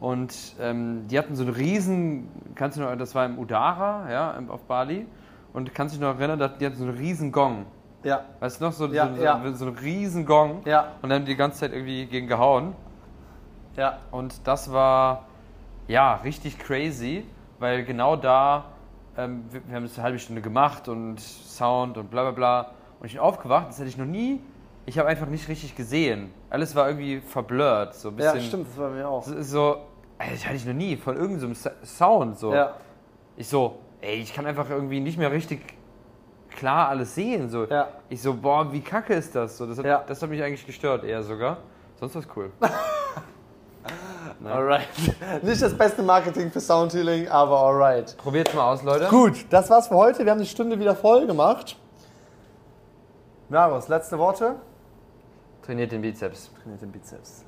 Speaker 1: Und ähm, die hatten so einen riesen, kannst du noch, das war im Udara, ja, auf Bali. Und kannst du dich noch erinnern, die hatten so einen riesen Gong.
Speaker 2: Ja,
Speaker 1: Weißt du noch, so,
Speaker 2: Ja,
Speaker 1: so,
Speaker 2: ja.
Speaker 1: so, so einen riesen Gong.
Speaker 2: ja,
Speaker 1: Und dann haben die die ganze Zeit irgendwie gegen gehauen.
Speaker 2: Ja.
Speaker 1: Und das war ja richtig crazy, weil genau da, ähm, wir, wir haben es eine halbe Stunde gemacht und Sound und bla bla bla. Und ich bin aufgewacht, das hätte ich noch nie, ich habe einfach nicht richtig gesehen. Alles war irgendwie verblurrt, so ein
Speaker 2: Ja,
Speaker 1: bisschen.
Speaker 2: stimmt, das war mir auch.
Speaker 1: Das ist so, ey, das hatte ich noch nie, von irgendeinem so Sound so.
Speaker 2: Ja,
Speaker 1: Ich so, ey, ich kann einfach irgendwie nicht mehr richtig klar alles sehen. So.
Speaker 2: ja.
Speaker 1: Ich so, boah, wie kacke ist das? So, das, hat,
Speaker 2: Ja.
Speaker 1: das hat mich eigentlich gestört, eher sogar. Sonst war es cool. Ne?
Speaker 2: Alright. Nicht das beste Marketing für Soundhealing, aber alright.
Speaker 1: Probiert's mal aus, Leute.
Speaker 2: Gut, das war's für heute. Wir haben die Stunde wieder voll gemacht. Marius, letzte Worte?
Speaker 1: Trainiert den Bizeps.
Speaker 2: Trainiert den Bizeps.